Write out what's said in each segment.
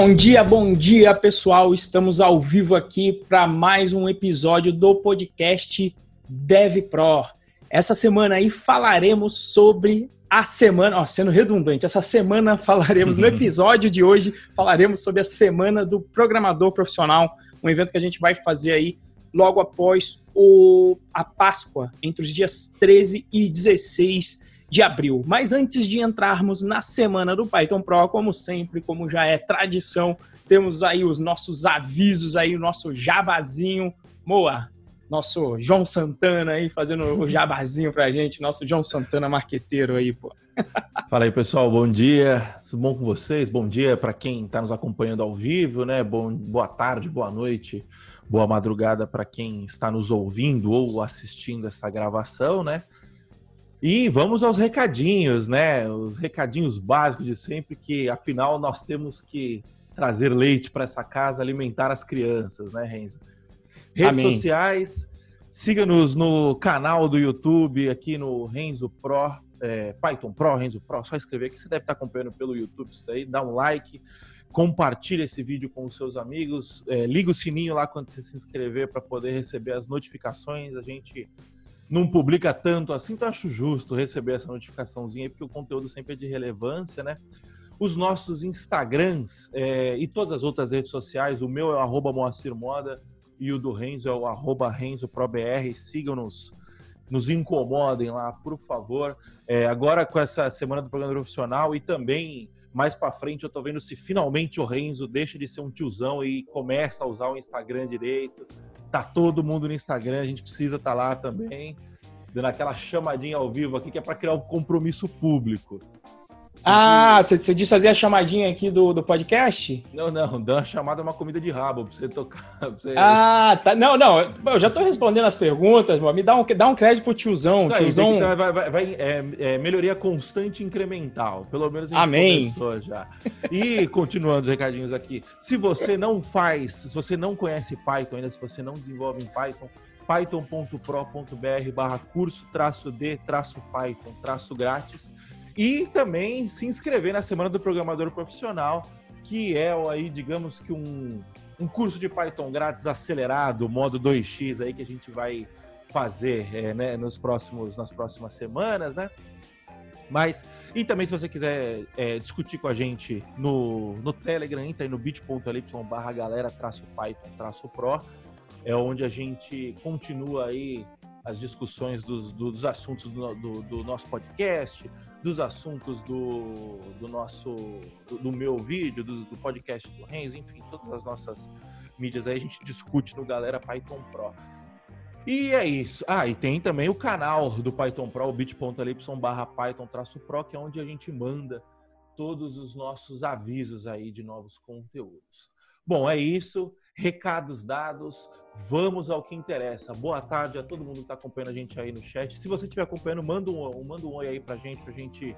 Bom dia, bom dia, pessoal. Estamos ao vivo aqui para mais um episódio do podcast Dev Pro. Essa semana aí falaremos sobre a semana, ó, sendo redundante, essa semana falaremos no episódio de hoje, falaremos sobre a semana do programador profissional, um evento que a gente vai fazer aí logo após o, a Páscoa, entre os dias 13 e 16 de abril. Mas antes de entrarmos na semana do Python Pro, como sempre, como já é tradição, temos aí os nossos avisos aí, o nosso jabazinho. Moa, nosso João Santana aí fazendo o jabazinho pra gente, nosso João Santana marqueteiro aí, pô. Fala aí, pessoal, bom dia. Tudo bom com vocês? Bom dia para quem está nos acompanhando ao vivo, né? Bom, boa tarde, boa noite, boa madrugada para quem está nos ouvindo ou assistindo essa gravação, né? E vamos aos recadinhos, né? Os recadinhos básicos de sempre, que afinal nós temos que trazer leite para essa casa, alimentar as crianças, né, Renzo? Redes Amém. sociais, siga-nos no canal do YouTube, aqui no Renzo Pro, é, Python Pro, Renzo Pro, só escrever que você deve estar acompanhando pelo YouTube isso daí, dá um like, compartilha esse vídeo com os seus amigos, é, liga o sininho lá quando você se inscrever para poder receber as notificações, a gente não publica tanto assim, então acho justo receber essa notificaçãozinha aí, porque o conteúdo sempre é de relevância, né? Os nossos Instagrams é, e todas as outras redes sociais, o meu é o Moacir Moda e o do Renzo é o arroba RenzoProBR, sigam-nos, nos incomodem lá, por favor. É, agora com essa semana do programa profissional e também mais para frente eu tô vendo se finalmente o Renzo deixa de ser um tiozão e começa a usar o Instagram direito. Tá todo mundo no Instagram, a gente precisa estar tá lá também, dando aquela chamadinha ao vivo aqui que é para criar um compromisso público. Ah, você, você disse fazer a chamadinha aqui do, do podcast? Não, não, dá uma chamada uma comida de rabo pra você tocar. Pra você... Ah, tá. Não, não, eu já tô respondendo as perguntas, me dá um, dá um crédito pro tiozão. Isso tiozão... Aí, vai, vai, vai é, é, melhoria constante incremental. Pelo menos a gente Amém. começou já. E continuando os recadinhos aqui. Se você não faz, se você não conhece Python ainda, se você não desenvolve em Python, python.pro.br barra curso traço D traço Python traço grátis e também se inscrever na Semana do Programador Profissional, que é aí, digamos que um, um curso de Python grátis acelerado, modo 2x aí que a gente vai fazer é, né, nos próximos, nas próximas semanas, né? Mas, e também se você quiser é, discutir com a gente no, no Telegram, entra aí no bit.ly barra galera traço Python traço Pro, é onde a gente continua aí as discussões dos, dos assuntos do, do, do, nosso podcast, dos assuntos do, do nosso do, do meu vídeo, do, do, podcast do Renzo, enfim, todas as nossas mídias aí a gente discute no Galera Python Pro. E é isso. Ah, e tem também o canal do Python Pro, bit.ly barra Python-Pro, que é onde a gente manda todos os nossos avisos aí de novos conteúdos. Bom, é isso. Recados dados, vamos ao que interessa. Boa tarde a todo mundo que está acompanhando a gente aí no chat. Se você estiver acompanhando, manda um, manda um oi aí para gente, para gente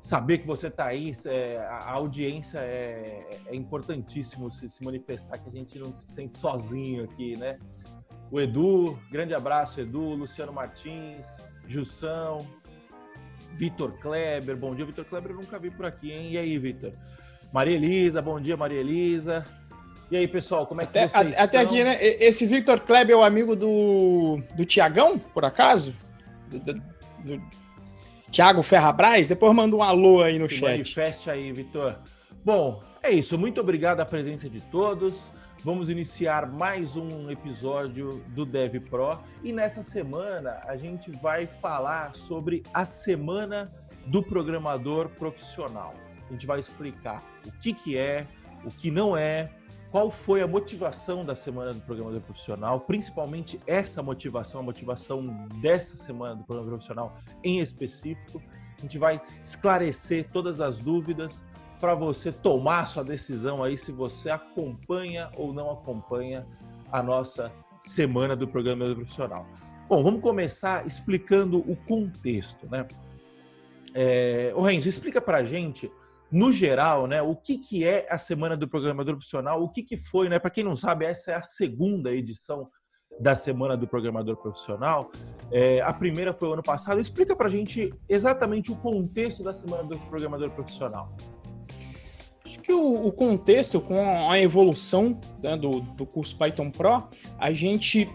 saber que você está aí. É, a audiência é, é importantíssimo se, se, manifestar, que a gente não se sente sozinho aqui, né? O Edu, grande abraço, Edu, Luciano Martins, Jussão, Vitor Kleber, bom dia, Vitor Kleber, eu nunca vi por aqui, hein? E aí, Vitor? Maria Elisa, bom dia, Maria Elisa. E aí, pessoal, como é que até, vocês Até aqui, né? Esse Victor Kleber é o amigo do, do Tiagão, por acaso? Do, do, do Tiago Ferrabras? Depois manda um alô aí no Se chat. Manifeste aí, Vitor. Bom, é isso. Muito obrigado a presença de todos. Vamos iniciar mais um episódio do Dev Pro. E nessa semana a gente vai falar sobre a Semana do Programador Profissional. A gente vai explicar o que, que é, o que não é, qual foi a motivação da semana do programador profissional, principalmente essa motivação, a motivação dessa semana do programador profissional em específico. A gente vai esclarecer todas as dúvidas para você tomar sua decisão aí se você acompanha ou não acompanha a nossa semana do programador profissional. Bom, vamos começar explicando o contexto, né? É, o Renzo, explica para a gente no geral, né, o que, que é a Semana do Programador Profissional, o que, que foi, né? Para quem não sabe, essa é a segunda edição da Semana do Programador Profissional. É, a primeira foi o ano passado. Explica para a gente exatamente o contexto da Semana do Programador Profissional. que o, o contexto, com a evolução né, do, do curso Python Pro, a gente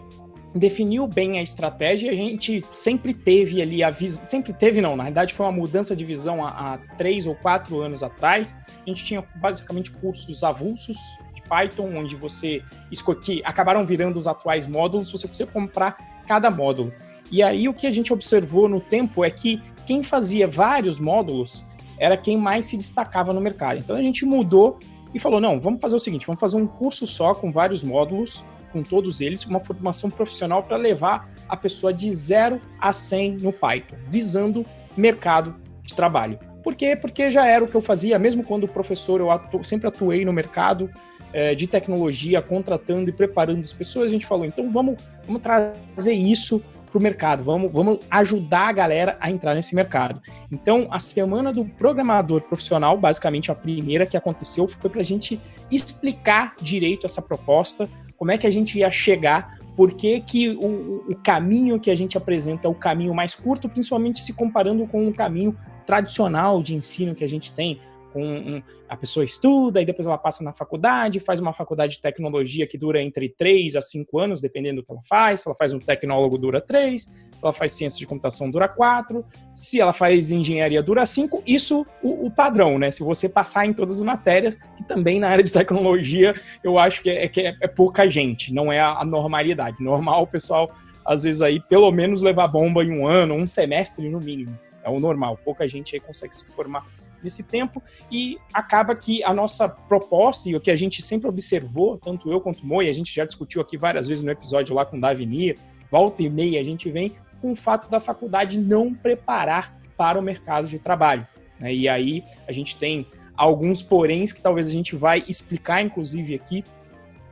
definiu bem a estratégia, a gente sempre teve ali a visão, sempre teve não, na verdade foi uma mudança de visão há, há três ou quatro anos atrás, a gente tinha basicamente cursos avulsos de Python, onde você escolhe, acabaram virando os atuais módulos, você precisa comprar cada módulo. E aí o que a gente observou no tempo é que quem fazia vários módulos era quem mais se destacava no mercado. Então a gente mudou e falou: não, vamos fazer o seguinte, vamos fazer um curso só com vários módulos com todos eles, uma formação profissional para levar a pessoa de 0 a 100 no Python, visando mercado de trabalho. Por quê? Porque já era o que eu fazia, mesmo quando professor, eu atu sempre atuei no mercado é, de tecnologia, contratando e preparando as pessoas. A gente falou, então vamos, vamos trazer isso para o mercado, vamos, vamos ajudar a galera a entrar nesse mercado. Então, a semana do programador profissional, basicamente a primeira que aconteceu, foi para a gente explicar direito essa proposta, como é que a gente ia chegar, por que, que o, o caminho que a gente apresenta é o caminho mais curto, principalmente se comparando com o caminho tradicional de ensino que a gente tem com um, a pessoa estuda e depois ela passa na faculdade, faz uma faculdade de tecnologia que dura entre 3 a 5 anos, dependendo do que ela faz. Se ela faz um tecnólogo, dura 3. Se ela faz ciência de computação, dura 4. Se ela faz engenharia, dura 5. Isso o, o, padrão, né? Se você passar em todas as matérias, que também na área de tecnologia eu acho que é, que é, é pouca gente, não é a, a normalidade. Normal o pessoal, às vezes, aí, pelo menos levar bomba em um ano, um semestre no mínimo. É o normal. Pouca gente aí consegue se formar nesse tempo e acaba que a nossa proposta e o que a gente sempre observou, tanto eu quanto o Moi, a gente já discutiu aqui várias vezes no episódio lá com o Davini, volta e meia a gente vem com o fato da faculdade não preparar para o mercado de trabalho. Né? E aí a gente tem alguns poréns que talvez a gente vai explicar, inclusive, aqui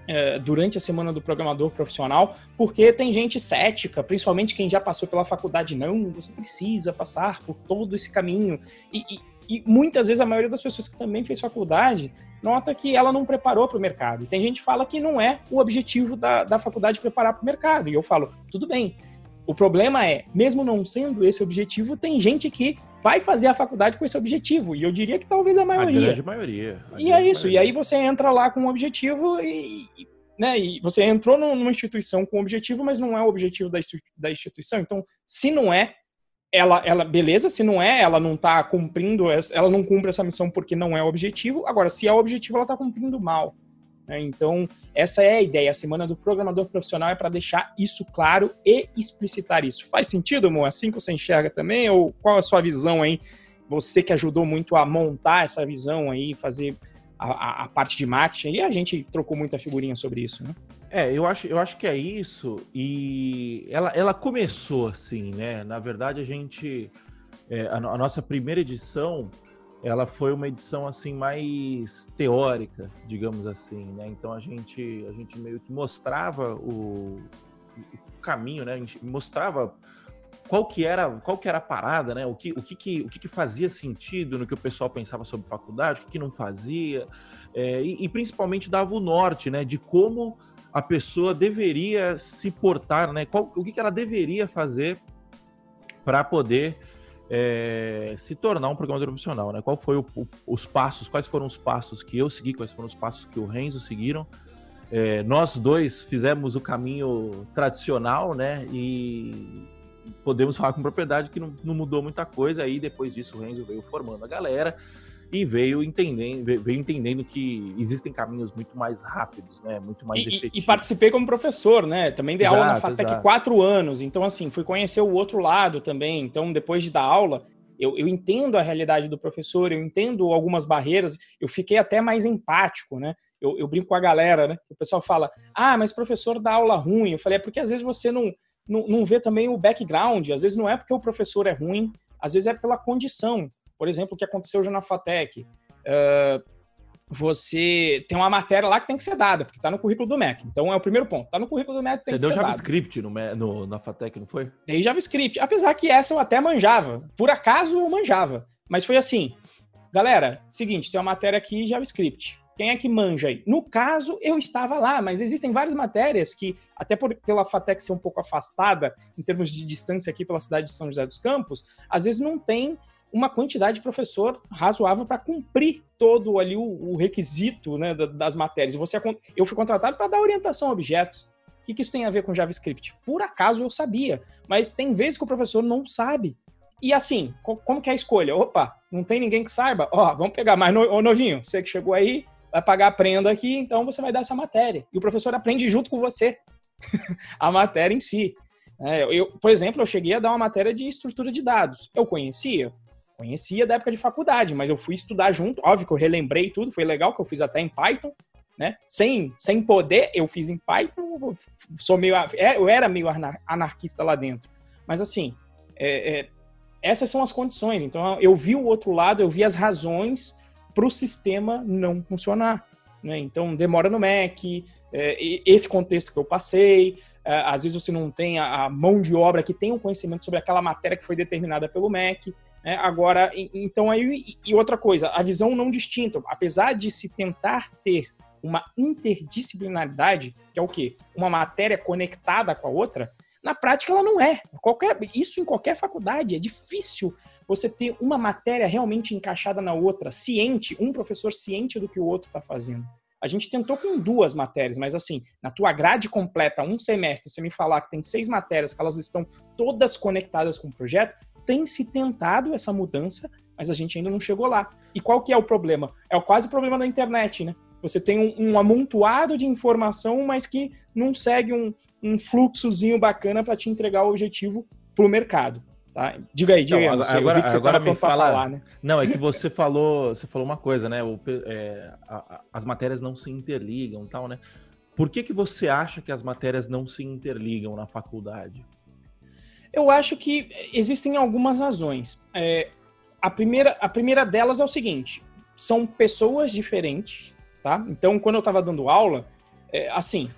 é, durante a semana do programador profissional, porque tem gente cética, principalmente quem já passou pela faculdade. Não, você precisa passar por todo esse caminho. E, e, e muitas vezes a maioria das pessoas que também fez faculdade nota que ela não preparou para o mercado. E tem gente que fala que não é o objetivo da, da faculdade preparar para o mercado. E eu falo, tudo bem. O problema é, mesmo não sendo esse objetivo, tem gente que vai fazer a faculdade com esse objetivo. E eu diria que talvez a maioria. A grande maioria. A e é isso. Maioria. E aí você entra lá com um objetivo e, né, e você entrou numa instituição com um objetivo, mas não é o objetivo da instituição. Então, se não é, ela, ela, beleza, se não é, ela não está cumprindo, ela não cumpre essa missão porque não é o objetivo. Agora, se é o objetivo, ela está cumprindo mal. Né? Então, essa é a ideia. A semana do programador profissional é para deixar isso claro e explicitar isso. Faz sentido, amor? Assim que você enxerga também? Ou qual a sua visão aí? Você que ajudou muito a montar essa visão aí, fazer a, a, parte de marketing, e a gente trocou muita figurinha sobre isso, né? É, eu acho, eu acho que é isso, e ela, ela começou assim, né? Na verdade, a gente. É, a, a, nossa primeira edição ela foi uma edição assim mais teórica, digamos assim, né? Então a gente a gente meio que mostrava o, o caminho, né? A gente mostrava qual que era qual que era a parada, né? O que o que, que o que, que fazia sentido no que o pessoal pensava sobre faculdade, o que, que não fazia, é, e, e principalmente dava o norte, né? De como a pessoa deveria se portar, né? Qual, o que, que ela deveria fazer para poder é, se tornar um programador profissional, né? Qual foi o, o, os passos, quais foram os passos que eu segui, quais foram os passos que o Renzo seguiram. É, nós dois fizemos o caminho tradicional, né? E podemos falar com propriedade que não, não mudou muita coisa. Aí depois disso o Renzo veio formando a galera e veio entendendo, veio entendendo que existem caminhos muito mais rápidos, né? Muito mais e, efetivos. E participei como professor, né? Também dei exato, aula na FATEC exato. quatro anos, então assim, fui conhecer o outro lado também. Então, depois de dar aula, eu, eu entendo a realidade do professor, eu entendo algumas barreiras, eu fiquei até mais empático, né? Eu, eu brinco com a galera, né? O pessoal fala, ah, mas professor dá aula ruim. Eu falei, é porque às vezes você não, não, não vê também o background, às vezes não é porque o professor é ruim, às vezes é pela condição. Por exemplo, o que aconteceu hoje na FATEC. Uh, você tem uma matéria lá que tem que ser dada, porque está no currículo do MEC. Então é o primeiro ponto. Está no currículo do MEC, tem Você que ser deu JavaScript no, no, na FATEC, não foi? Dei JavaScript. Apesar que essa eu até manjava. Por acaso eu manjava. Mas foi assim. Galera, seguinte, tem uma matéria aqui JavaScript. Quem é que manja aí? No caso, eu estava lá, mas existem várias matérias que, até por, pela FATEC ser um pouco afastada, em termos de distância aqui pela cidade de São José dos Campos, às vezes não tem uma quantidade de professor razoável para cumprir todo ali o, o requisito né, das matérias. Você, eu fui contratado para dar orientação a objetos. O que, que, isso tem a ver com JavaScript? Por acaso eu sabia, mas tem vezes que o professor não sabe. E assim, como que é a escolha? Opa, não tem ninguém que saiba? Ó, vamos pegar mais no, novinho, você que chegou aí, vai pagar a prenda aqui, então você vai dar essa matéria. E o professor aprende junto com você a matéria em si. É, eu, por exemplo, eu cheguei a dar uma matéria de estrutura de dados. Eu conhecia? Conhecia da época de faculdade, mas eu fui estudar junto. Óbvio que eu relembrei tudo, foi legal que eu fiz até em Python, né? Sem, sem poder, eu fiz em Python. Sou meio, é, eu era meio anarquista lá dentro. Mas assim, é, é, essas são as condições. Então eu vi o outro lado, eu vi as razões para o sistema não funcionar. Né? Então demora no Mac, é, esse contexto que eu passei, é, às vezes você não tem a, mão de obra que tem o um conhecimento sobre aquela matéria que foi determinada pelo MEC. Né? Agora, então aí, e outra coisa, a visão não distinta, apesar de se tentar ter uma interdisciplinaridade, que é o quê? Uma matéria conectada com a outra, na prática ela não é. Qualquer, isso em qualquer faculdade, é difícil você ter uma matéria realmente encaixada na outra, ciente, um professor ciente do que o outro está fazendo. A gente tentou com duas matérias, mas assim, na tua grade completa, um semestre, você me falar que tem seis matérias, que elas estão todas conectadas com o projeto, tem se tentado essa mudança, mas a gente ainda não chegou lá. E qual que é o problema? É quase o problema da internet, né? Você tem um, um amontoado de informação, mas que não segue um, um fluxozinho bacana para te entregar o objetivo para o mercado. Tá? Diga aí, diga aí. Agora, agora, agora me fala. Falar, né? Não, é que você falou, você falou uma coisa, né? O, é, a, a, as matérias não se interligam, tal, né? Por que que você acha que as matérias não se interligam na faculdade? Eu acho que existem algumas razões. É, a primeira, a primeira delas é o seguinte: são pessoas diferentes, tá? Então, quando eu estava dando aula, é, assim,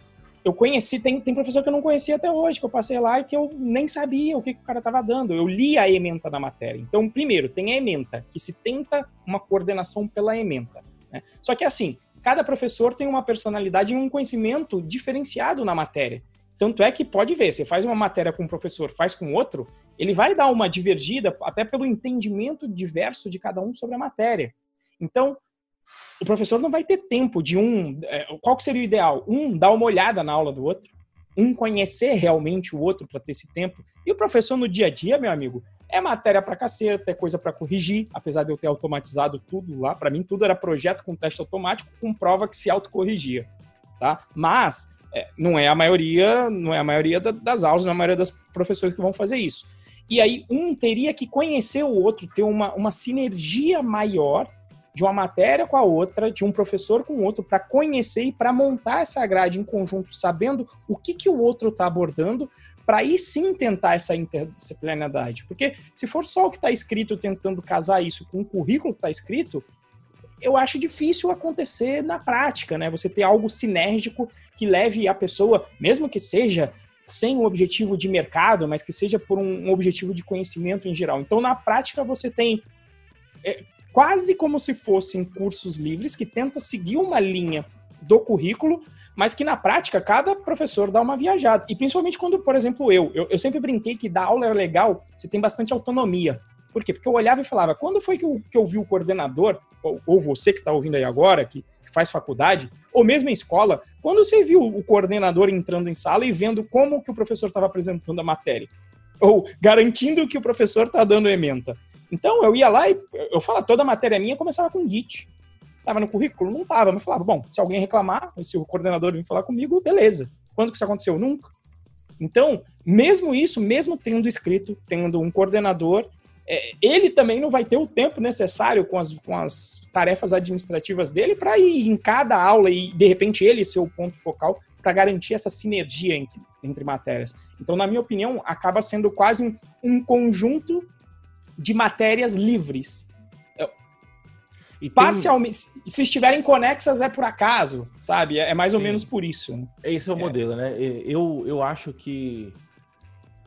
eu conheci, tem, tem professor que eu não conhecia até hoje, que eu passei lá e que eu nem sabia o que, que o cara estava dando. Eu li a ementa da matéria. Então, primeiro, tem a ementa, que se tenta uma coordenação pela ementa. Né? Só que assim, cada professor tem uma personalidade e um conhecimento diferenciado na matéria. Tanto é que pode ver, você faz uma matéria com um professor, faz com outro, ele vai dar uma divergida até pelo entendimento diverso de cada um sobre a matéria. Então, o professor não vai ter tempo de um. É, qual seria o ideal? Um dar uma olhada na aula do outro, um conhecer realmente o outro para ter esse tempo. E o professor no dia a dia, meu amigo, é matéria para caceta, é coisa para corrigir, apesar de eu ter automatizado tudo lá. Para mim, tudo era projeto com teste automático, com prova que se autocorrigia. Tá? Mas é, não é a maioria, não é a maioria das aulas, não é a maioria das professores que vão fazer isso. E aí, um teria que conhecer o outro, ter uma, uma sinergia maior de uma matéria com a outra, de um professor com o outro, para conhecer e para montar essa grade em conjunto, sabendo o que, que o outro está abordando, para aí sim tentar essa interdisciplinaridade. Porque se for só o que está escrito tentando casar isso com o currículo que está escrito, eu acho difícil acontecer na prática, né? Você ter algo sinérgico que leve a pessoa, mesmo que seja sem um objetivo de mercado, mas que seja por um objetivo de conhecimento em geral. Então, na prática, você tem é, quase como se fossem cursos livres que tenta seguir uma linha do currículo, mas que na prática cada professor dá uma viajada. E principalmente quando, por exemplo, eu, eu, eu sempre brinquei que dar aula é legal, você tem bastante autonomia. Por quê? Porque eu olhava e falava, quando foi que eu, que eu vi o coordenador, ou, ou você que está ouvindo aí agora, que faz faculdade, ou mesmo em escola, quando você viu o coordenador entrando em sala e vendo como que o professor estava apresentando a matéria, ou garantindo que o professor está dando ementa. Então eu ia lá e eu falava, toda a matéria minha começava com Git. Tava no currículo? Não tava, mas falava, bom, se alguém reclamar, se o coordenador vir falar comigo, beleza. Quando que isso aconteceu? Nunca. Então, mesmo isso, mesmo tendo escrito, tendo um coordenador, ele também não vai ter o tempo necessário com as, com as tarefas administrativas dele para ir em cada aula e, de repente, ele ser o ponto focal para garantir essa sinergia entre, entre matérias. Então, na minha opinião, acaba sendo quase um, um conjunto de matérias livres. E Parcialmente, se estiverem conexas é por acaso, sabe? É mais ou Sim. menos por isso. Né? Esse é o é. modelo, né? Eu, eu acho que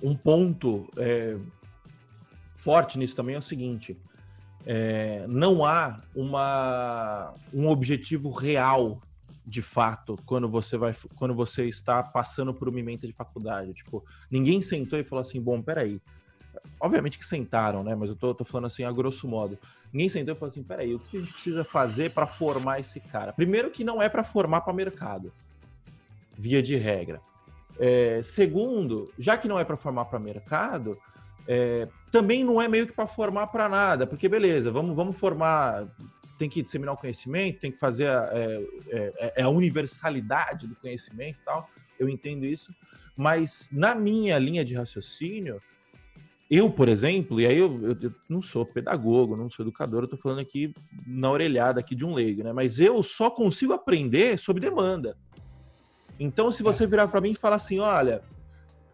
um ponto é, forte nisso também é o seguinte: é, não há uma, um objetivo real de fato quando você vai quando você está passando por uma emenda de faculdade. Tipo, ninguém sentou e falou assim: bom, peraí, obviamente que sentaram, né? Mas eu tô, tô, falando assim a grosso modo. Ninguém sentou e falou assim: peraí, o que a gente precisa fazer para formar esse cara? Primeiro, que não é para formar para mercado, via de regra. É, segundo, já que não é para formar para mercado, é, também não é meio que para formar para nada, porque beleza, vamos, vamos formar, tem que disseminar o conhecimento, tem que fazer a, é, é, é a universalidade do conhecimento e tal, eu entendo isso, mas na minha linha de raciocínio, eu, por exemplo, e aí eu, eu, eu, não sou pedagogo, não sou educador, eu tô falando aqui na orelhada aqui de um leigo, né? Mas eu só consigo aprender sob demanda. Então, se você é. virar para mim e falar assim, olha,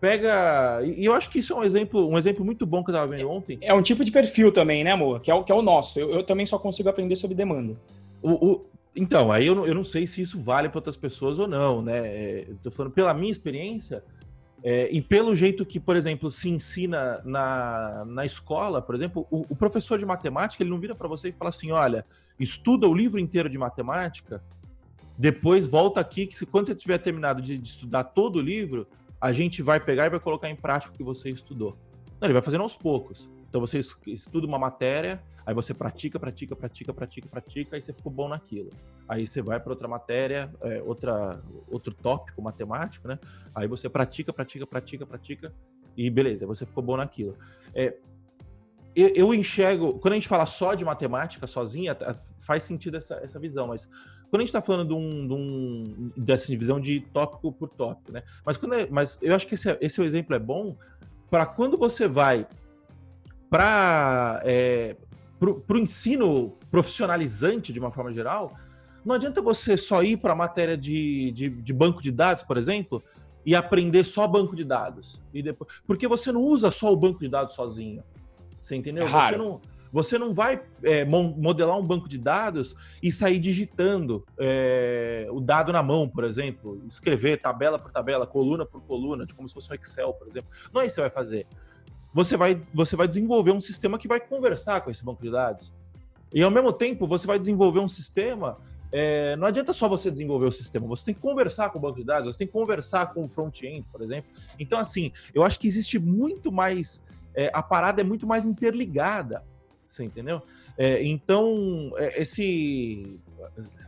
pega. E eu acho que isso é um exemplo, um exemplo muito bom que eu estava vendo ontem. É um tipo de perfil também, né, amor? Que é o, que é o nosso. Eu, eu também só consigo aprender sob demanda. O, o... Então, aí eu não, eu não sei se isso vale para outras pessoas ou não, né? É, eu tô falando pela minha experiência, é, e pelo jeito que, por exemplo, se ensina na, na escola, por exemplo, o, o professor de matemática ele não vira para você e fala assim: olha, estuda o livro inteiro de matemática, depois volta aqui, que se, quando você tiver terminado de, de, estudar todo o livro, a gente vai pegar e vai colocar em prática o que você estudou. Não, ele vai fazendo aos poucos. Então você estuda uma matéria, aí você pratica, pratica, pratica, pratica, pratica, aí você ficou bom naquilo. Aí você vai para outra matéria, é, outra, outro tópico matemático, né? Aí você pratica, pratica, pratica, pratica, e beleza, você ficou bom naquilo. É, eu, eu, enxergo, quando a gente fala só de matemática sozinha, faz sentido essa, essa visão, mas quando a gente está falando de um, de um, dessa divisão de tópico por tópico, né? Mas, quando é, mas eu acho que esse, esse exemplo é bom para quando você vai para é, o ensino profissionalizante, de uma forma geral, não adianta você só ir para a matéria de, de, de, banco de dados, por exemplo, e aprender só banco de dados. E depois, porque você não usa só o banco de dados sozinho. Você entendeu? É você, não, você não vai é, modelar um banco de dados e sair digitando é, o dado na mão, por exemplo, escrever tabela por tabela, coluna por coluna, como se fosse um Excel, por exemplo. Não é isso que você vai fazer você vai, você vai desenvolver um sistema que vai conversar com esse banco de dados. E ao mesmo tempo, você vai desenvolver um sistema. É, não adianta só você desenvolver o sistema, você tem que conversar com o banco de dados, você tem que conversar com o front-end, por exemplo. Então, assim, eu acho que existe muito mais. É, a parada é muito mais interligada, você entendeu? É, então, é, esse.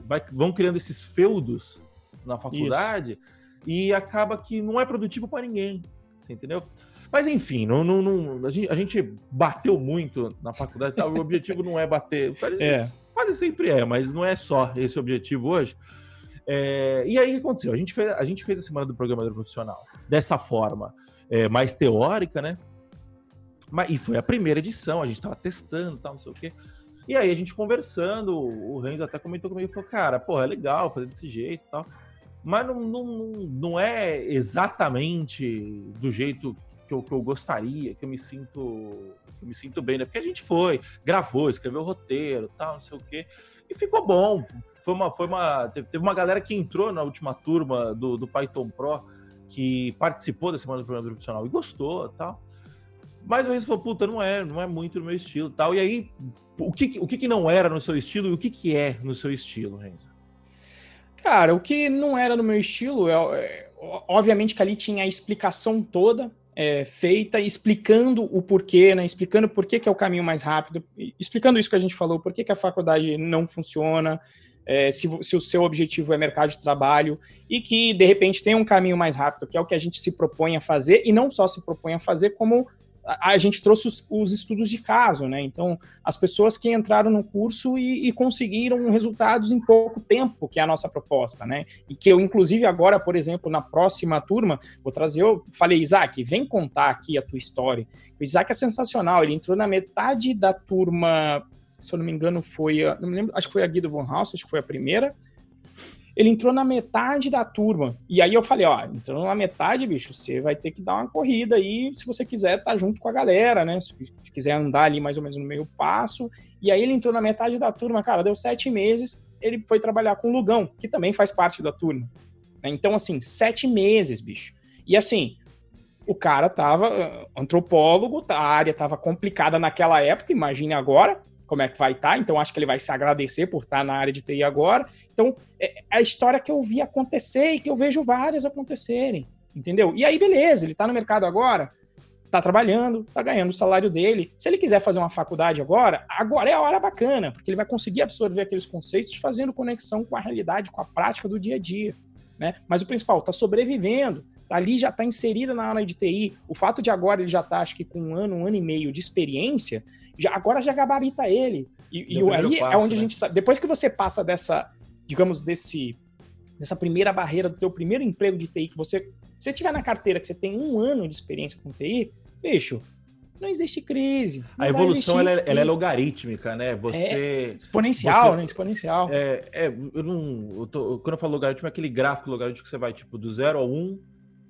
Vai, vão criando esses feudos na faculdade Isso. e acaba que não é produtivo para ninguém, você entendeu? Mas enfim, não, não, não a, gente, a, gente, bateu muito na faculdade. Tá? O objetivo não é bater. É. Quase sempre é, mas não é só esse objetivo hoje. É, e aí o que aconteceu? A gente, fez, a gente fez a semana do programador profissional dessa forma, é, mais teórica, né? Mas, e foi a primeira edição, a gente estava testando tal, não sei o quê. E aí a gente conversando, o Renzo até comentou comigo, falou, cara, pô, é legal fazer desse jeito e tal. Mas não, não, não é exatamente do jeito que eu, que eu gostaria, que eu me sinto que eu me sinto bem, né? Porque a gente foi, gravou, escreveu o roteiro, tal, não sei o quê. E ficou bom. Foi uma, foi uma, teve uma galera que entrou na última turma do, do Python Pro que participou da semana do programa profissional e gostou, tal. Mas o Renzo falou, puta, não é, não é muito no meu estilo, tal. E aí, o que, o que, que não era no seu estilo e o que, que é no seu estilo, Renzo? Cara, o que não era no meu estilo, é, é obviamente que ali tinha a explicação toda é, feita explicando o porquê, né, explicando por que, que é o caminho mais rápido, explicando isso que a gente falou, por que, que a faculdade não funciona, é, se, se, o seu objetivo é mercado de trabalho e que, de repente, tem um caminho mais rápido, que é o que a gente se propõe a fazer, e não só se propõe a fazer, como a, gente trouxe os, os, estudos de caso, né? Então, as pessoas que entraram no curso e, e, conseguiram resultados em pouco tempo, que é a nossa proposta, né? E que eu, inclusive, agora, por exemplo, na próxima turma, vou trazer, eu falei, Isaac, vem contar aqui a tua história. O Isaac é sensacional, ele entrou na metade da turma, se eu não me engano, foi, não me lembro, acho que foi a Guido Von House, acho que foi a primeira, ele entrou na metade da turma. E aí eu falei, ó, entrou na metade, bicho, você vai ter que dar uma corrida aí, se você quiser estar tá junto com a galera, né? Se quiser andar ali mais ou menos no meio passo. E aí ele entrou na metade da turma, cara, deu sete meses, ele foi trabalhar com o Lugão, que também faz parte da turma. Então, assim, sete meses, bicho. E assim, o cara tava uh, antropólogo, a área tava complicada naquela época, imagine agora, como é que vai estar, tá, então acho que ele vai se agradecer por estar tá na área de TI agora. Então, é, é a história que eu vi acontecer e que eu vejo várias acontecerem, entendeu? E aí, beleza, ele está no mercado agora, tá trabalhando, tá ganhando o salário dele. Se ele quiser fazer uma faculdade agora, agora é a hora bacana, porque ele vai conseguir absorver aqueles conceitos fazendo conexão com a realidade, com a prática do dia a dia. Né? Mas o principal, tá sobrevivendo, ali já está inserida na área de TI. O fato de agora ele já tá, acho que com um ano, um ano e meio de experiência, já, agora já gabarita ele. E, e aí passo, é onde né? a gente sabe. Depois que você passa dessa, digamos, desse dessa primeira barreira do teu primeiro emprego de TI, que você, você tiver na carteira que você tem um ano de experiência com TI, bicho, não existe crise. a evolução ela é, ela é, logarítmica, né? Você é exponencial, você, né? Exponencial. É, é eu não, eu tô, quando eu falo logaritmo é aquele gráfico logarítmico que você vai tipo do 0 ao 1, um,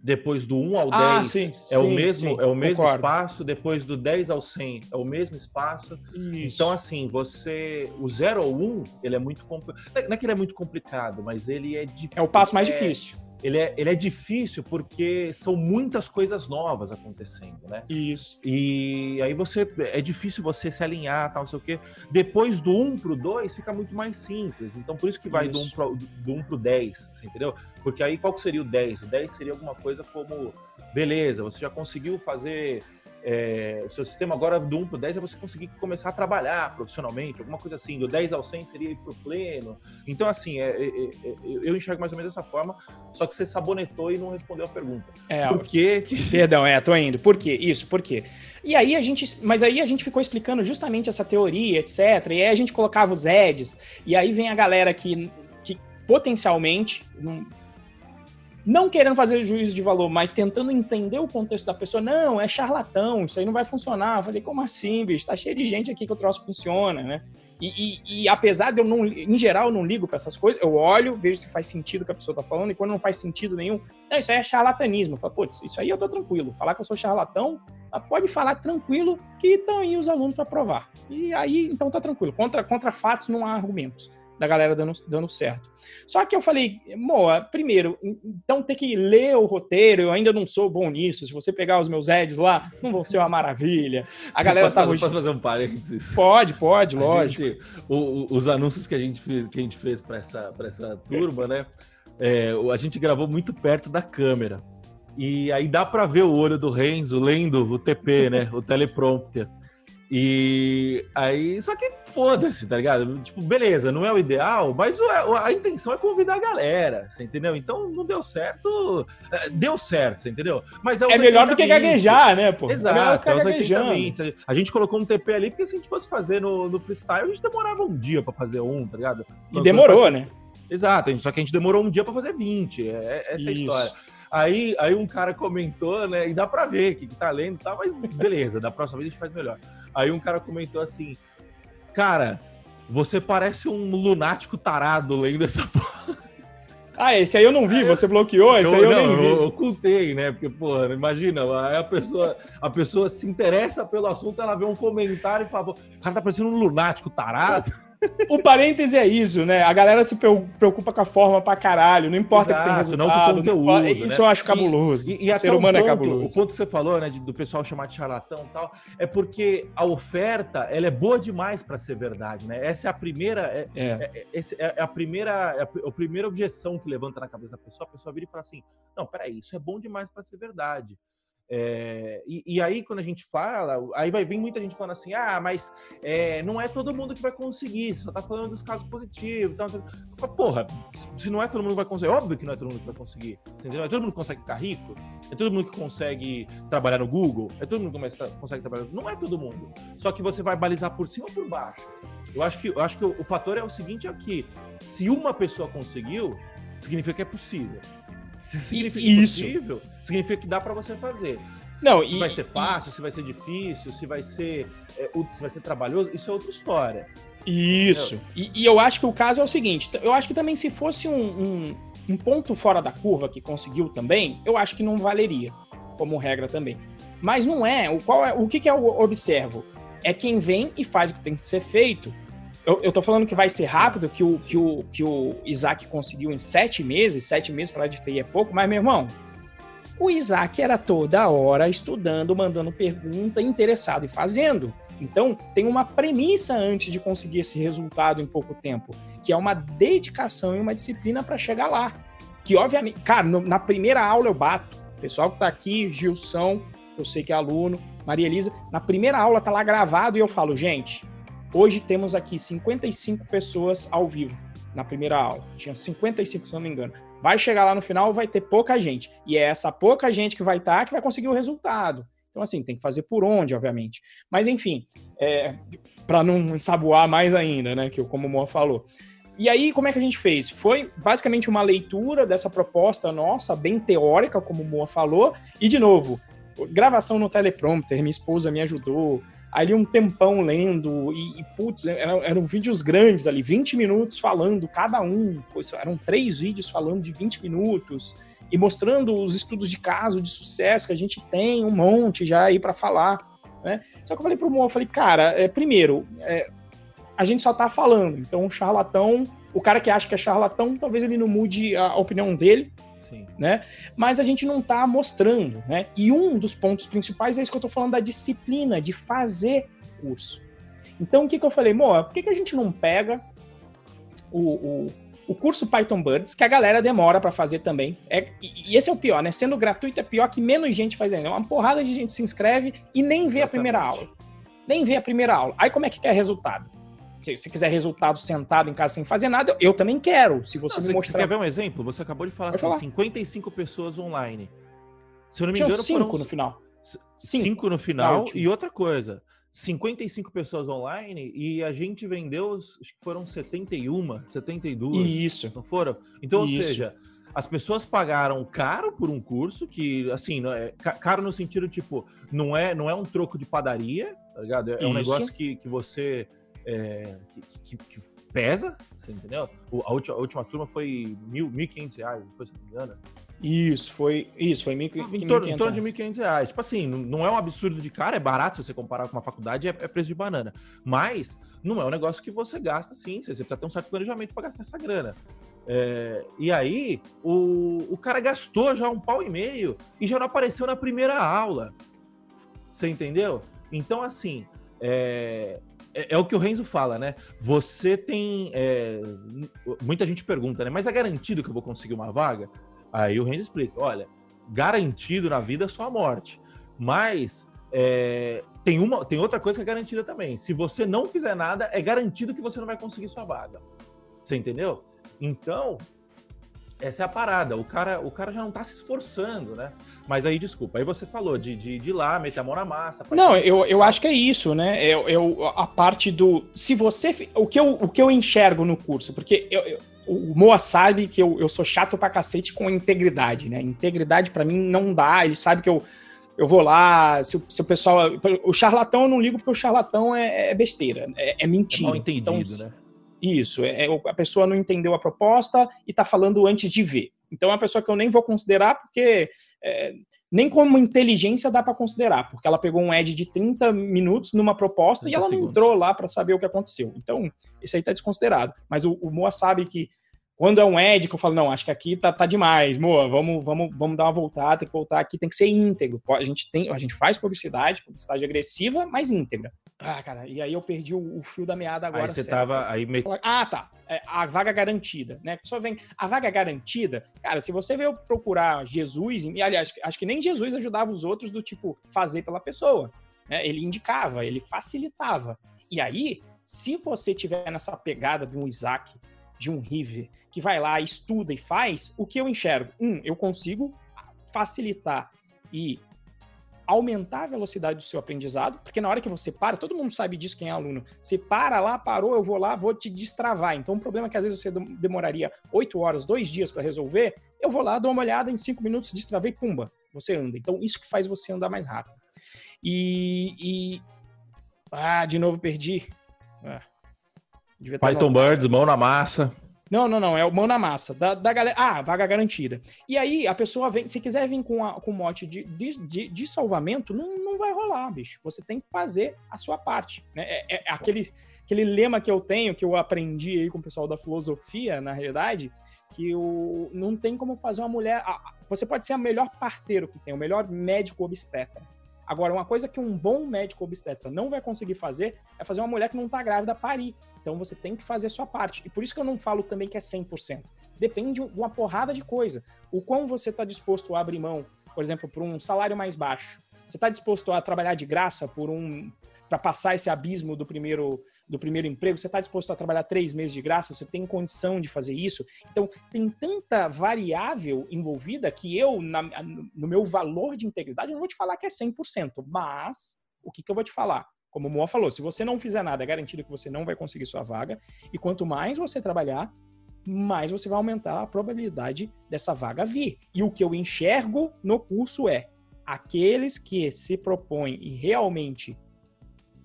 depois do 1 ao ah, 10 sim, é, sim, o mesmo, sim, é o mesmo concordo. espaço, depois do 10 ao 100 é o mesmo espaço. Isso. Então, assim, você. O 0 ao 1, ele é muito complicado. Não é que ele é muito complicado, mas ele é difícil. É o passo mais é, difícil ele é, ele é difícil porque são muitas coisas novas acontecendo, né? Isso. E aí você é difícil você se alinhar, tal, não sei o quê. Depois do 1 pro 2 fica muito mais simples. Então por isso que vai isso. do 1 pro, do 1 pro 10, você entendeu? Porque aí qual que seria o 10? O 10 seria alguma coisa como beleza, você já conseguiu fazer é, o seu sistema agora do 1 para o 10 é você conseguir começar a trabalhar profissionalmente, alguma coisa assim. Do 10 ao 100 seria ir para o pleno. Então, assim, é, é, é, eu enxergo mais ou menos dessa forma, só que você sabonetou e não respondeu a pergunta. É, por quê? Que... Perdão, é, tô indo. Por quê? Isso, por quê? E aí a gente, mas aí a gente ficou explicando justamente essa teoria, etc. E aí a gente colocava os EDs, e aí vem a galera que, que potencialmente, não querendo fazer juízo de valor, mas tentando entender o contexto da pessoa, não, é charlatão, isso aí não vai funcionar. Eu falei, como assim, bicho? Tá cheio de gente aqui que o troço funciona, né? E, e, e apesar de eu não, em geral, não ligo para essas coisas, eu olho, vejo se faz sentido o que a pessoa tá falando, e quando não faz sentido nenhum, não, isso aí é charlatanismo. Eu falo, putz, isso aí eu tô tranquilo. Falar que eu sou charlatão, pode falar tranquilo que estão aí os alunos para provar. E aí, então tá tranquilo. Contra, contra fatos não há argumentos da galera dando, dando certo. Só que eu falei, Moa, primeiro, então ter que ler o roteiro, eu ainda não sou bom nisso. Se você pegar os meus ads lá, não vão ser uma maravilha. A galera posso, tá fazer, posso fazer um parênteses? Pode, pode, lógico. Gente, o, o, os anúncios que a gente fez, que a gente fez para essa, essa turma, né? É, a gente gravou muito perto da câmera. E aí dá para ver o olho do Renzo lendo o TP, né? O teleprompter. E aí, só que foda-se, tá ligado? Tipo, beleza, não é o ideal, mas a, intenção é convidar a galera, você entendeu? Então não deu certo, é, deu certo, você entendeu? Mas é, é melhor do que gaguejar, né, pô? Exato, é, é A gente colocou um TP ali, porque se a gente fosse fazer no, no freestyle, a gente demorava um dia pra fazer um, tá ligado? E demorou, né? Exato, só que a gente demorou um dia pra fazer 20, é, essa é a história. Aí, aí um cara comentou, né? E dá pra ver que, que tá lendo e tá, mas beleza, da próxima vez a gente faz melhor. Aí um cara comentou assim: Cara, você parece um lunático tarado lendo essa porra. Ah, esse aí eu não vi, você bloqueou, esse eu, aí eu não, nem vi. Eu ocultei, né? Porque, porra, imagina, a pessoa, a pessoa se interessa pelo assunto, ela vê um comentário e fala, o cara tá parecendo um lunático tarado. O parêntese é isso, né? A galera se preocupa com a forma pra caralho, não importa Exato, que tem resultado. Não com o conteúdo, né? Isso eu acho cabuloso. E, e, e o ser humano é ponto, é cabuloso. O ponto que você falou, né, do pessoal chamar de charlatão e tal, é porque a oferta, ela é boa demais para ser verdade, né? Essa é a primeira, é, é. é, é, é a primeira, é a, a primeira objeção que levanta na cabeça da pessoa. A pessoa vira e fala assim, não, peraí, isso é bom demais para ser verdade. É, e, e, aí, quando a gente fala, aí vai vir muita gente falando assim: ah, mas é, não é todo mundo que vai conseguir, só tá falando dos casos positivos. Então, porra, se não é todo mundo que vai conseguir, é óbvio que não é todo mundo que vai conseguir. Entendeu? É todo mundo que consegue ficar rico, é todo mundo que consegue trabalhar no Google, é todo mundo que consegue trabalhar. Não é todo mundo. Só que você vai balizar por cima ou por baixo. Eu acho que, eu acho que o, o fator é o seguinte aqui: se uma pessoa conseguiu, significa que é possível. Se significa Isso. possível, significa que dá para você fazer. Não, se e, vai ser fácil, e... se vai ser difícil, se vai ser, é, se vai ser trabalhoso, isso é outra história. Isso. E, e, eu acho que o caso é o seguinte: eu acho que também se fosse um, um, um, ponto fora da curva que conseguiu também, eu acho que não valeria, como regra também. Mas não é. O, qual é, o que, que eu observo? É quem vem e faz o que tem que ser feito eu, eu tô falando que vai ser rápido, que o, que o, que o Isaac conseguiu em sete meses, sete meses para de TI é pouco, mas, meu irmão, o Isaac era toda hora estudando, mandando pergunta, interessado e fazendo. Então, tem uma premissa antes de conseguir esse resultado em pouco tempo, que é uma dedicação e uma disciplina para chegar lá. Que, obviamente, cara, no, na primeira aula eu bato. O pessoal que tá aqui, Gilson, eu sei que é aluno, Maria Elisa. Na primeira aula tá lá gravado e eu falo, gente, hoje temos aqui 55 pessoas ao vivo na primeira aula. Tinha 55, se não me engano. Vai chegar lá no final, vai ter pouca gente. E é essa pouca gente que vai estar tá, que vai conseguir o resultado. Então, assim, tem que fazer por onde, obviamente. Mas, enfim, é, para não ensaboar mais ainda, né? Que como o Moa falou. E aí, como é que a gente fez? Foi basicamente uma leitura dessa proposta nossa, bem teórica, como o Moa falou, e de novo, gravação no teleprompter, minha esposa me ajudou, ali um tempão lendo, e, e putz, eram, eram, vídeos grandes ali, 20 minutos falando cada um, pois eram três vídeos falando de 20 minutos, e mostrando os estudos de caso de sucesso que a gente tem, um monte já aí para falar, né? Só que eu falei pro Mo, eu falei, cara, é, primeiro, é, a gente só tá falando, então o charlatão, o cara que acha que é charlatão, talvez ele não mude a opinião dele, Sim. né? Mas a gente não tá mostrando, né? E um dos pontos principais é isso que eu tô falando da disciplina, de fazer curso. Então, o que que eu falei, Mo, por que, que a gente não pega o, o o curso Python Birds, que a galera demora para fazer também. É, e esse é o pior, né? Sendo gratuito é pior que menos gente faz ainda. Uma porrada de gente se inscreve e nem vê Exatamente. a primeira aula. Nem vê a primeira aula. Aí como é que quer resultado? Se você quiser resultado sentado em casa sem fazer nada, eu também quero. Se você não, me mostrar. Você quer ver um exemplo? Você acabou de falar assim: falar. 55 pessoas online. Se eu não me Tinha engano, cinco foram... no final. Cinco, cinco no final. e outra coisa, 55 pessoas online e a gente vendeu, acho que foram 71, 72. Isso. Não foram? Então, Isso. ou seja, as pessoas pagaram caro por um curso que, assim, é, caro no sentido, tipo, não é, não é um troco de padaria, tá ligado? É, é um negócio que, que você. É, que, que, pesa, você entendeu? a, última, a última turma foi mil, 1.500 reais, depois, se não me engano. Isso, foi isso, foi mil, em, torno, em torno de 1.500 reais. Tipo assim, não é um absurdo de cara, é barato se você comparar com uma faculdade, é, é, preço de banana. Mas não é um negócio que você gasta assim, você precisa ter um certo planejamento para gastar essa grana. É, e aí, o, o cara gastou já um pau e meio e já não apareceu na primeira aula. Você entendeu? Então, assim, é, é, é, o que o Renzo fala, né? Você tem. É, muita gente pergunta, né? Mas é garantido que eu vou conseguir uma vaga? Aí o Renzo explica: olha, garantido na vida é só a morte. Mas é, tem, uma, tem outra coisa que é garantida também. Se você não fizer nada, é garantido que você não vai conseguir sua vaga. Você entendeu? Então, essa é a parada. O cara, o cara já não tá se esforçando, né? Mas aí, desculpa, aí você falou de, de, de ir lá, meter a mão na massa. Não, eu, eu acho que é isso, né? Eu, eu, a parte do. Se você. O que eu, o que eu enxergo no curso, porque eu, eu o Moa sabe que eu, eu sou chato pra cacete com integridade, né? Integridade para mim não dá, ele sabe que eu, eu vou lá, se, se o pessoal. O charlatão eu não ligo porque o charlatão é, é besteira, é, é mentira. É mal entendido, então, né? Isso, é, é, a pessoa não entendeu a proposta e tá falando antes de ver. Então é uma pessoa que eu nem vou considerar porque é, nem como inteligência dá para considerar, porque ela pegou um edge de 30 minutos numa proposta e ela segundos. não entrou lá para saber o que aconteceu. Então, esse aí tá desconsiderado. Mas o, o Moa sabe que quando é um edge que eu falo, não, acho que aqui tá, tá demais, Moa, vamos, vamos, vamos dar uma voltada, tem que voltar aqui, tem que ser íntegro. A gente, tem, a gente faz publicidade, publicidade agressiva, mas íntegra. Ah, cara, e aí eu perdi o, o fio da meada agora. Aí você sério. tava aí meio... Ah, tá. É, a vaga garantida, né? Só vem a vaga garantida. Cara, se você veio procurar Jesus, e aliás, acho que nem Jesus ajudava os outros do tipo fazer pela pessoa. Né? Ele indicava, ele facilitava. E aí, se você tiver nessa pegada de um Isaac, de um River, que vai lá, estuda e faz, o que eu enxergo? Um, eu consigo facilitar e aumentar a velocidade do seu aprendizado, porque na hora que você para, todo mundo sabe disso quem é aluno, você para lá, parou, eu vou lá, vou te destravar. Então, o problema é que às vezes você demoraria oito horas, dois dias para resolver, eu vou lá, dou uma olhada, em cinco minutos, destravei, pumba, você anda. Então, isso que faz você andar mais rápido. E. e... Ah, de novo perdi. Ah, Python Birds, mão na massa. Não, não, não. É o mão na massa. Da, da galera. Ah, vaga garantida. E aí, a pessoa vem. Se quiser vir com, a, com mote de, de, de, salvamento, não, não vai rolar, bicho. Você tem que fazer a sua parte. Né? É, é, aquele, aquele lema que eu tenho, que eu aprendi aí com o pessoal da filosofia, na realidade, que o, não tem como fazer uma mulher. Você pode ser a melhor parteiro que tem, o melhor médico obstetra. Agora, uma coisa que um bom médico obstetra não vai conseguir fazer é fazer uma mulher que não está grávida parir. Então você tem que fazer a sua parte. E por isso que eu não falo também que é 100%. Depende de uma porrada de coisa. O quão você está disposto a abrir mão, por exemplo, por um salário mais baixo, Você está disposto a trabalhar de graça por um para passar esse abismo do primeiro do primeiro emprego? Você está disposto a trabalhar três meses de graça? Você tem condição de fazer isso? Então tem tanta variável envolvida que eu na, no meu valor de integridade eu não vou te falar que é 100%, mas o que, que eu vou te falar? Como o Moa falou, se você não fizer nada, é garantido que você não vai conseguir sua vaga. E quanto mais você trabalhar, mais você vai aumentar a probabilidade dessa vaga vir. E o que eu enxergo no curso é aqueles que se propõem e realmente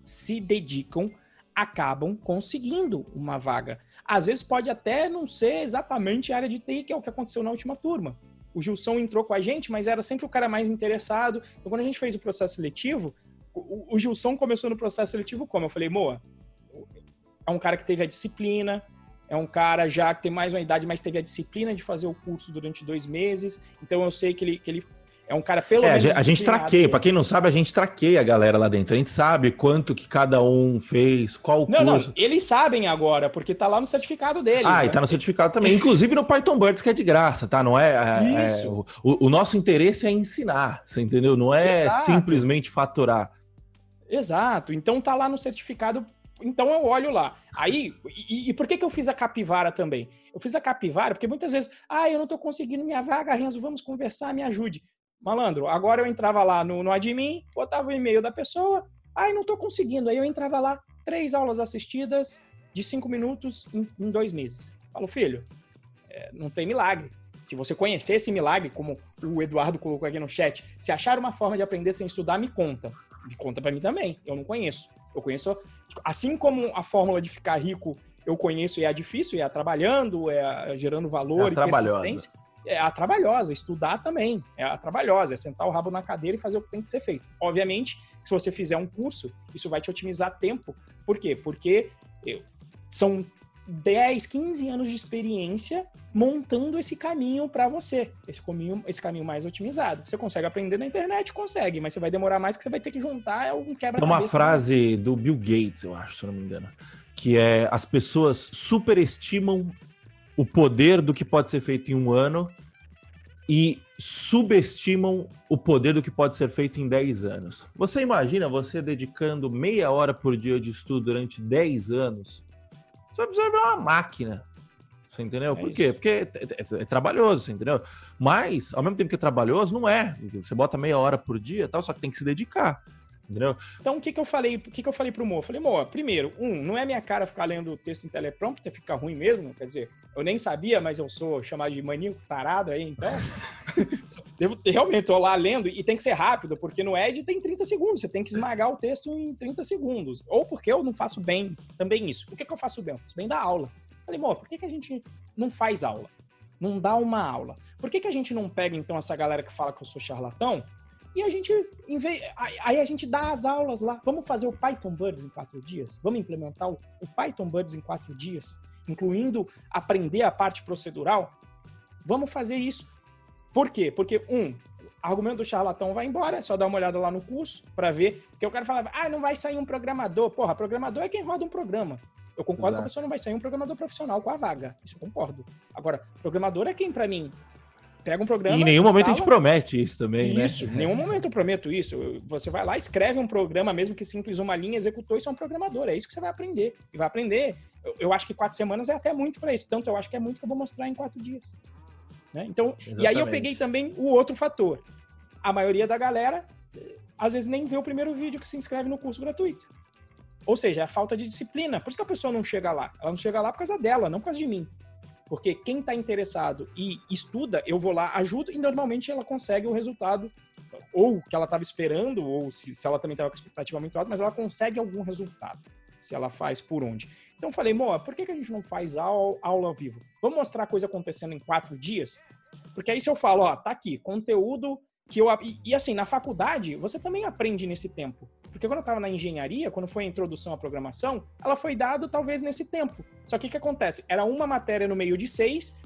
se dedicam acabam conseguindo uma vaga. Às vezes pode até não ser exatamente a área de TI, que é o que aconteceu na última turma. O Gilson entrou com a gente, mas era sempre o cara mais interessado. Então, quando a gente fez o processo seletivo, o, o Gilson começou no processo seletivo como? Eu falei, Moa, é um cara que teve a disciplina, é um cara já que tem mais uma idade, mas teve a disciplina de fazer o curso durante dois meses. Então eu sei que ele, que ele é um cara pelo é, menos. A gente traqueia, para quem não sabe, a gente traqueia a galera lá dentro. A gente sabe quanto que cada um fez, qual não, curso. Não, eles sabem agora, porque tá lá no certificado deles. Ah, né? e tá no certificado também. Inclusive no Python Birds, que é de graça, tá? Não é. é, é Isso. É, o, o, nosso interesse é ensinar, você entendeu? Não é Exato. simplesmente faturar. Exato. Então tá lá no certificado então eu olho lá. Aí, e, e, por que, que eu fiz a capivara também? Eu fiz a capivara porque muitas vezes, ah, eu não estou conseguindo minha vaga, Renzo, vamos conversar, me ajude. Malandro, agora eu entrava lá no, no admin, botava o e-mail da pessoa, ai, não estou conseguindo. Aí eu entrava lá, três aulas assistidas de cinco minutos em, em dois meses. Falo, filho, é, não tem milagre. Se você conhecer esse milagre, como o Eduardo colocou aqui no chat, se achar uma forma de aprender sem estudar, me conta. Conta para mim também. Eu não conheço. Eu conheço, assim como a fórmula de ficar rico eu conheço e é difícil, é trabalhando, é gerando valor é e persistência. É a trabalhosa, estudar também. É a trabalhosa, é sentar o rabo na cadeira e fazer o que tem que ser feito. Obviamente, se você fizer um curso, isso vai te otimizar tempo. Por quê? Porque são 10, 15 anos de experiência montando esse caminho para você, esse caminho, esse caminho mais otimizado. Você consegue aprender na internet? Consegue, mas você vai demorar mais que você vai ter que juntar um quebra-cabeça. Tem uma frase do Bill Gates, eu acho, se não me engano, que é as pessoas superestimam o poder do que pode ser feito em um ano e subestimam o poder do que pode ser feito em 10 anos. Você imagina você dedicando meia hora por dia de estudo durante 10 anos? Você vai precisar ver uma máquina. Você entendeu? É Por quê? Porque é, é, é, trabalhoso, você entendeu? Mas, ao mesmo tempo que é trabalhoso, não é. Você bota meia hora por dia tal, só que tem que se dedicar. Entendeu? Então, o que, que eu falei? O que, que eu falei pro Mo? Eu falei, Mo, primeiro, um, não é minha cara ficar lendo o texto em teleprompter, fica ruim mesmo. Quer dizer, eu nem sabia, mas eu sou chamado de maníaco tarado aí, então. Devo ter, realmente, tô lá lendo e tem que ser rápido, porque no Ed tem 30 segundos, você tem que esmagar o texto em 30 segundos. Ou porque eu não faço bem também isso. O que, que eu faço bem? Eu faço bem da aula. Falei, Mo, por que, que a gente não faz aula? Não dá uma aula. Por que, que a gente não pega, então, essa galera que fala que eu sou charlatão e a gente, aí a gente dá as aulas lá. Vamos fazer o Python Buds em quatro dias? Vamos implementar o, Python Buds em quatro dias? Incluindo aprender a parte procedural? Vamos fazer isso. Por quê? Porque, um, argumento do charlatão vai embora, é só dar uma olhada lá no curso para ver. Porque o cara falava, ah, não vai sair um programador. Porra, programador é quem roda um programa. Eu concordo Exato. que a pessoa não vai sair um programador profissional com a vaga. Isso eu concordo. Agora, programador é quem, para mim, pega um programa. E em nenhum instala... momento a gente promete isso também, né? Isso, em nenhum momento eu prometo isso. Você vai lá, escreve um programa, mesmo que simples, uma linha, executou, isso é um programador. É isso que você vai aprender. E vai aprender. Eu, eu acho que quatro semanas é até muito para isso. Tanto eu acho que é muito que eu vou mostrar em quatro dias. Né? Então, Exatamente. e aí eu peguei também o outro fator. A maioria da galera, às vezes, nem vê o primeiro vídeo que se inscreve no curso gratuito. Ou seja, é a falta de disciplina. Por isso que a pessoa não chega lá. Ela não chega lá por causa dela, não por causa de mim. Porque quem está interessado e estuda, eu vou lá, ajudo e normalmente ela consegue o resultado ou que ela estava esperando, ou se, se ela também estava com expectativa muito alta, mas ela consegue algum resultado, se ela faz por onde. Então falei, Moa, por que, que a gente não faz aula, aula ao vivo? Vamos mostrar a coisa acontecendo em quatro dias? Porque aí se eu falo, ó, tá aqui, conteúdo que eu. E, e assim, na faculdade, você também aprende nesse tempo. Porque quando eu estava na engenharia, quando foi a introdução à programação, ela foi dada talvez nesse tempo. Só que o que acontece? Era uma matéria no meio de seis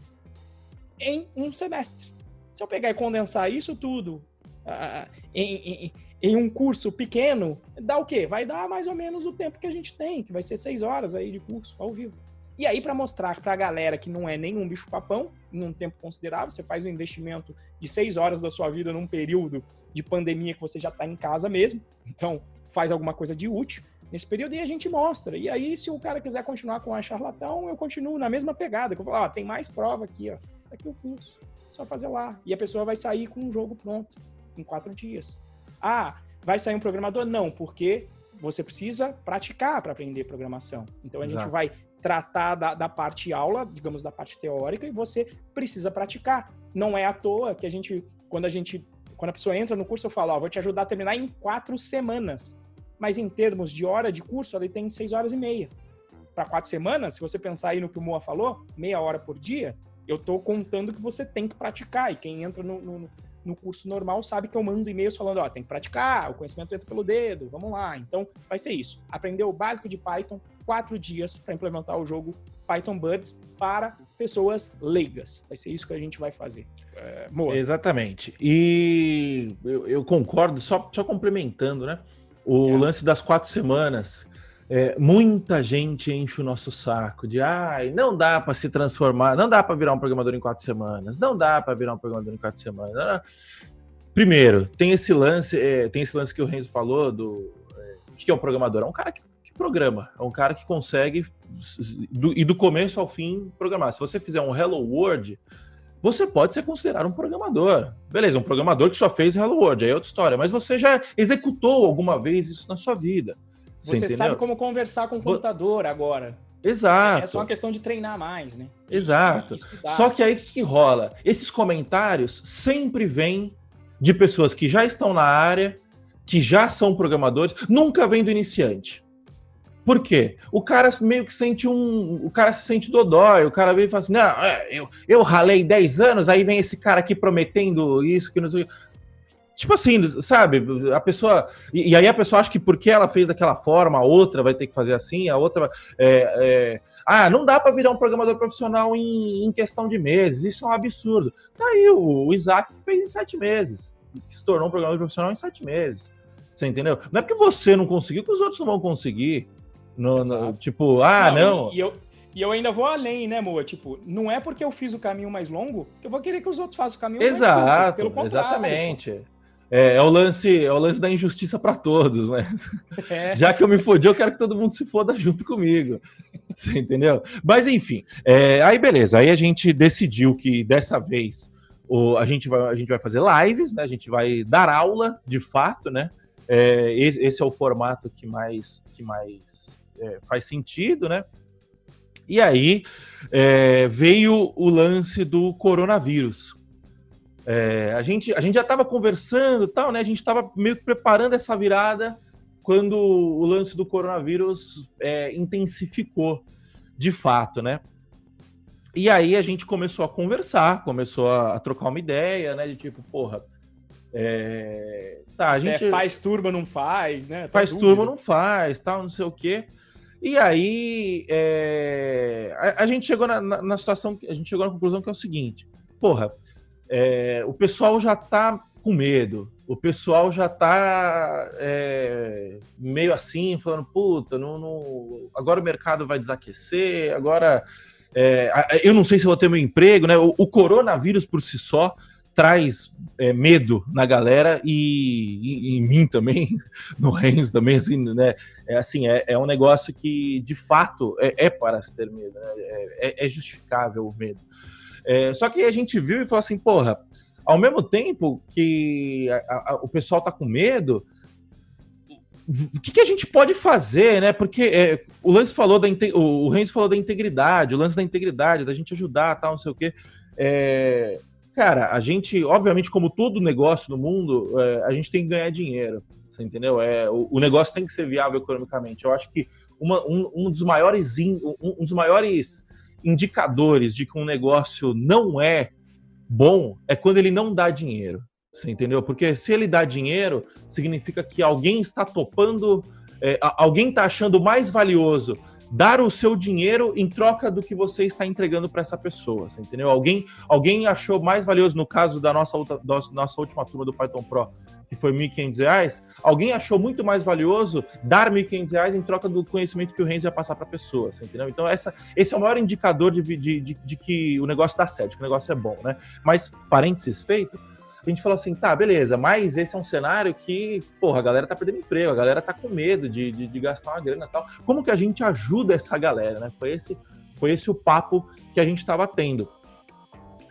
em um semestre. Se eu pegar e condensar isso tudo uh, em, em, em, um curso pequeno, dá o quê? Vai dar mais ou menos o tempo que a gente tem, que vai ser seis horas aí de curso ao vivo. E aí, para mostrar para a galera que não é nenhum bicho-papão, em um tempo considerável, você faz um investimento de seis horas da sua vida num período de pandemia que você já está em casa mesmo, então faz alguma coisa de útil nesse período e a gente mostra. E aí, se o cara quiser continuar com a charlatão, eu continuo na mesma pegada, que eu falo, ó, tem mais prova aqui, ó, tá aqui o curso, só fazer lá. E a pessoa vai sair com um jogo pronto em quatro dias. Ah, vai sair um programador? Não, porque você precisa praticar para aprender programação. Então a Exato. gente vai tratar da, da, parte aula, digamos, da parte teórica, e você precisa praticar. Não é à toa que a gente, quando a gente, quando a pessoa entra no curso, eu falo, ó, vou te ajudar a terminar em quatro semanas. Mas em termos de hora de curso, ele tem seis horas e meia. Para quatro semanas, se você pensar aí no que o Moa falou, meia hora por dia, eu estou contando que você tem que praticar. E quem entra no, no, no curso normal sabe que eu mando e-mails falando, ó, tem que praticar, o conhecimento entra pelo dedo, vamos lá. Então, vai ser isso. Aprender o básico de Python, quatro dias para implementar o jogo Python Buds para pessoas leigas. Vai ser isso que a gente vai fazer. É, Exatamente. E eu, eu, concordo, só, só complementando, né? O é. lance das quatro semanas. É, muita gente enche o nosso saco de ai, não dá para se transformar, não dá para virar um programador em quatro semanas, não dá para virar um programador em quatro semanas. Primeiro, tem esse lance, é, tem esse lance que o Renzo falou do é, que é um programador? É um cara que programa. É um cara que consegue, do, e do começo ao fim, programar. Se você fizer um Hello World, você pode ser considerado um programador. Beleza, um programador que só fez Hello World, aí é outra história. Mas você já executou alguma vez isso na sua vida. Você, você sabe como conversar com o computador agora. Exato. É só uma questão de treinar mais, né? Exato. Só que aí o que rola? Esses comentários sempre vêm de pessoas que já estão na área, que já são programadores, nunca vem do iniciante. Por quê? O cara meio que sente um. O cara se sente dodói, o cara vem e fala assim: não, é, eu, eu ralei 10 anos, aí vem esse cara aqui prometendo isso, que não sei. Tipo assim, sabe? A pessoa. E, e, aí a pessoa acha que porque ela fez daquela forma, a outra vai ter que fazer assim, a outra. É, é, ah, não dá para virar um programador profissional em, em, questão de meses, isso é um absurdo. Tá aí, o, o Isaac fez em sete meses. Se tornou um programador profissional em sete meses. Você entendeu? Não é porque você não conseguiu que os outros não vão conseguir. No, no, tipo, ah, não. não. E, eu, e eu ainda vou além, né, Moa? Tipo, não é porque eu fiz o caminho mais longo que eu vou querer que os outros façam o caminho Exato, mais curto. Pelo exatamente. É, é, o lance, é o lance da injustiça para todos, né? É. Já que eu me fodi, eu quero que todo mundo se foda junto comigo. Você entendeu? Mas enfim, é, aí beleza. Aí a gente decidiu que dessa vez o, a, gente vai, a gente vai fazer lives, né? A gente vai dar aula de fato, né? É, esse, esse é o formato que mais, que mais é, faz sentido, né? E aí é, veio o lance do coronavírus. É, a, gente, a gente já estava conversando, tal, né? A gente estava meio que preparando essa virada quando o lance do coronavírus é, intensificou, de fato, né? E aí a gente começou a conversar, começou a, a trocar uma ideia, né? De tipo, porra, é, tá, a gente é, faz turma, não faz, né? Tá faz dúvida. turma, não faz, tal, não sei o quê. E aí é, a, a, gente chegou na, na, na, situação, a gente chegou na conclusão que é o seguinte: porra, é, o pessoal já tá com medo, o pessoal já tá é, meio assim, falando, puta, não, não, agora o mercado vai desaquecer, agora é, eu não sei se vou ter meu emprego, né? O, o coronavírus por si só traz é, medo na galera e, em mim também, no Renzo também, assim, né? É assim, é, é um negócio que de fato é, é para se ter medo, né? É, é, é, justificável o medo. É, só que a gente viu e falou assim, porra, ao mesmo tempo que a, a, o pessoal tá com medo, o que, que, a gente pode fazer, né? Porque é, o Lance falou da o Renzo falou da integridade, o lance da integridade, da gente ajudar, tal, não sei o quê. É, Cara, a gente, obviamente, como todo negócio no mundo, é, a gente tem que ganhar dinheiro. Você entendeu? É, o, o, negócio tem que ser viável economicamente. Eu acho que uma, um, um, dos maiores in, um, um dos maiores indicadores de que um negócio não é bom é quando ele não dá dinheiro. Você entendeu? Porque se ele dá dinheiro, significa que alguém está topando, é, alguém está achando mais valioso dar o seu dinheiro em troca do que você está entregando para essa pessoa, entendeu? Alguém, alguém achou mais valioso, no caso da nossa, da nossa última turma do Python Pro, que foi R$ 1.500, alguém achou muito mais valioso dar R$ 1.500 em troca do conhecimento que o Renzo ia passar para a pessoa, entendeu? Então, essa, esse é o maior indicador de, de, de, de que o negócio dá certo, que o negócio é bom, né? Mas, parênteses feito, a gente falou assim, tá, beleza, mas esse é um cenário que, porra, a galera tá perdendo emprego, a galera tá com medo de, de, de gastar uma grana e tal. Como que a gente ajuda essa galera, né? Foi esse, foi esse o papo que a gente estava tendo.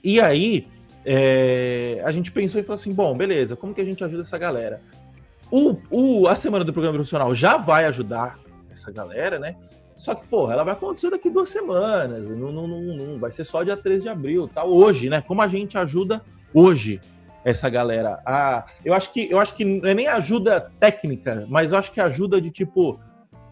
E aí, é, a gente pensou e falou assim, bom, beleza, como que a gente ajuda essa galera? O, o, a semana do programa profissional já vai ajudar essa galera, né? Só que, porra, ela vai acontecer daqui duas semanas, não, não, não, não vai ser só dia 13 de abril, tá? Hoje, né? Como a gente ajuda hoje essa galera. Ah, eu acho que eu acho que não é nem ajuda técnica, mas eu acho que ajuda de tipo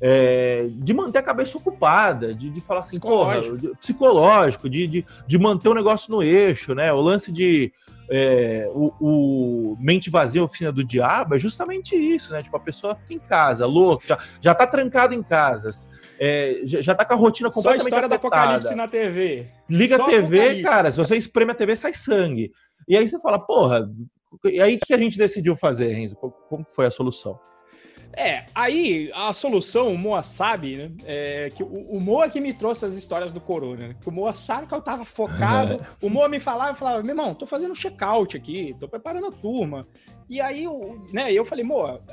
é, de manter a cabeça ocupada, de, de falar assim, psicológico. porra, de, psicológico, de, de, de, manter o negócio no eixo, né? O lance de é, o, o, mente vazia, oficina do diabo, é justamente isso, né? Tipo, a pessoa fica em casa, louca, já, já tá trancada em casas, é, já, já tá com a rotina completamente Só a história afetada. do apocalipse na TV. Liga Só a TV, cara, se você espreme a TV, sai sangue. E aí você fala, porra, e aí o que a gente decidiu fazer, Renzo? Como foi a solução? É, aí a solução, o Moa sabe, né? É, que o, o Moa que me trouxe as histórias do Corona. Né? Que o Moa sabe que eu tava focado. o Moa me falava, eu falava, meu irmão, tô fazendo um check-out aqui, tô preparando a turma. E aí, eu, né, eu falei, Moa,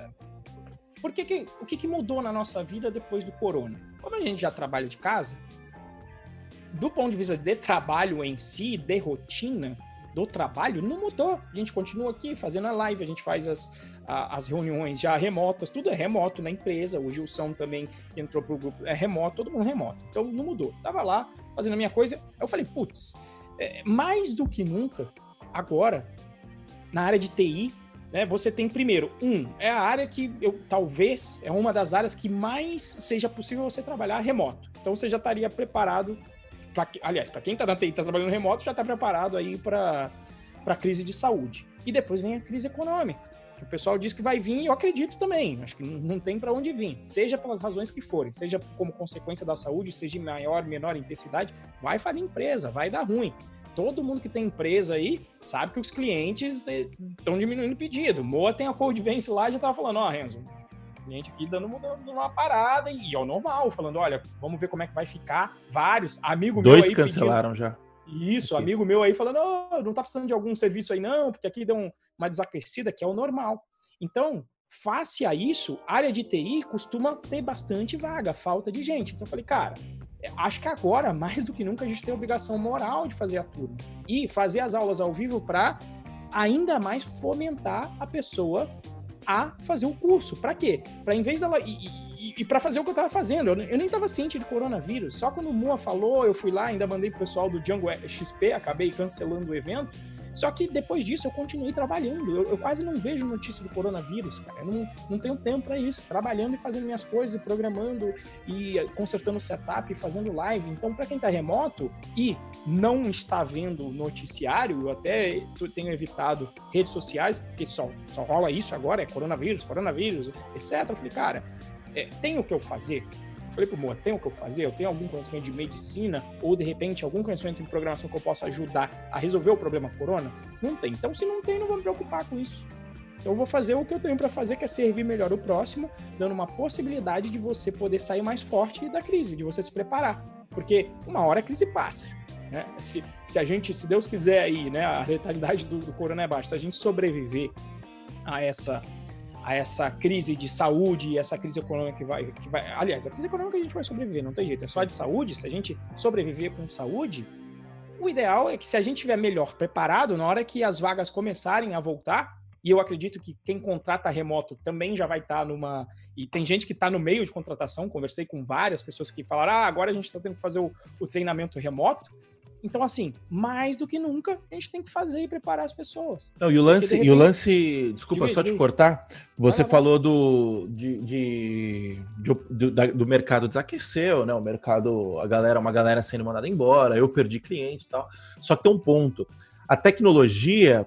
por que que, o que, que mudou na nossa vida depois do Corona? Como a gente já trabalha de casa, do ponto de vista de trabalho em si, de rotina, do trabalho não mudou. A gente continua aqui fazendo a live, a gente faz as, a, as reuniões já remotas, tudo é remoto na empresa. O Gilson também entrou pro grupo, é remoto, todo mundo remoto. Então não mudou. Tava lá fazendo a minha coisa. Eu falei, putz, é, mais do que nunca, agora, na área de TI, né, você tem primeiro, um, é a área que eu talvez é uma das áreas que mais seja possível você trabalhar remoto. Então você já estaria preparado pra, aliás, para quem está tá trabalhando remoto, já está preparado aí para a crise de saúde. E depois vem a crise econômica, que o pessoal diz que vai vir, e eu acredito também. Acho que não tem para onde vir, seja pelas razões que forem, seja como consequência da saúde, seja em maior, menor intensidade, vai falir empresa, vai dar ruim. Todo mundo que tem empresa aí sabe que os clientes estão eh, diminuindo o pedido. Moa tem a Cold Vence lá já estava falando, ó, oh, Renzo, cliente aqui dando uma, uma parada e é o normal, falando, olha, vamos ver como é que vai ficar. Vários, amigo Dois meu aí cancelaram pedindo... já. Isso, aqui. amigo meu aí falando, oh, não tá precisando de algum serviço aí não, porque aqui deu um, uma desaquecida, que é o normal. Então, face a isso, área de TI costuma ter bastante vaga, falta de gente. Então eu falei, cara, acho que agora, mais do que nunca, a gente tem a obrigação moral de fazer a turma e fazer as aulas ao vivo para ainda mais fomentar a pessoa a fazer o curso. Para quê? Para em vez dela. E, e, e para fazer o que eu tava fazendo. Eu, nem tava ciente de coronavírus. Só quando o Mua falou, eu fui lá, ainda mandei pro pessoal do Django XP, acabei cancelando o evento. Só que depois disso eu continuei trabalhando. Eu, eu quase não vejo notícia do coronavírus, cara. Eu não, não tenho tempo para isso. Trabalhando e fazendo minhas coisas, programando e consertando o setup, fazendo live. Então, para quem tá remoto e não está vendo noticiário, eu até tenho evitado redes sociais, porque só, só rola isso agora, é coronavírus, coronavírus, etc. Eu falei, cara, é, tem o que eu fazer? Falei pro Moa, tem o que eu fazer? Eu tenho algum conhecimento de medicina ou de repente algum conhecimento em programação que eu possa ajudar a resolver o problema corona? Não tem. Então, se não tem, não vou me preocupar com isso. Então, eu vou fazer o que eu tenho para fazer, que é servir melhor o próximo, dando uma possibilidade de você poder sair mais forte da crise, de você se preparar. Porque uma hora a crise passa. Né? Se, se a gente, se Deus quiser aí, né, a letalidade do, do corona é baixa, se a gente sobreviver a essa a essa crise de saúde essa crise econômica que vai, que vai. Aliás, a crise econômica a gente vai sobreviver, não tem jeito. É só de saúde. Se a gente sobreviver com saúde, o ideal é que se a gente estiver melhor preparado, na hora que as vagas começarem a voltar, e eu acredito que quem contrata remoto também já vai estar numa. E tem gente que está no meio de contratação, conversei com várias pessoas que falaram: ah, agora a gente está tendo que fazer o, o treinamento remoto. Então, assim, mais do que nunca, a gente tem que fazer e preparar as pessoas. Não, e o lance, repente... e o lance desculpa de, só te cortar, você falou do, de, de, de do, da, do, mercado desaqueceu, né? O mercado, a galera, uma galera sendo mandada embora, eu perdi cliente e tal. Só que tem um ponto. A tecnologia,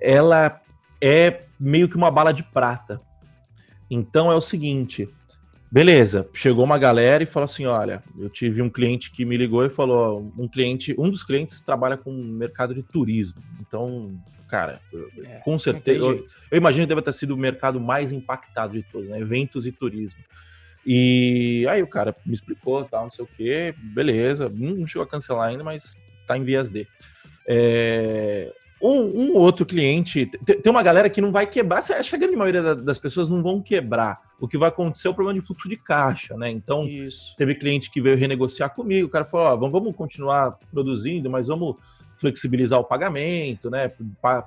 ela é meio que uma bala de prata. Então é o seguinte, Beleza, chegou uma galera e falou assim: olha, eu tive um cliente que me ligou e falou: um cliente, um dos clientes trabalha com mercado de turismo. Então, cara, é, com certeza. Eu, eu, imagino que deve ter sido o mercado mais impactado de todos, né? Eventos e turismo. E aí o cara me explicou, tal, não sei o quê, beleza, não chegou a cancelar ainda, mas tá em vias de. É, um, um, outro cliente. Tem uma galera que não vai quebrar. Acho que a grande maioria das pessoas não vão quebrar. O que vai acontecer é o problema de fluxo de caixa, né? Então, Isso. teve cliente que veio renegociar comigo. O cara falou: ó, vamos continuar produzindo, mas vamos flexibilizar o pagamento, né?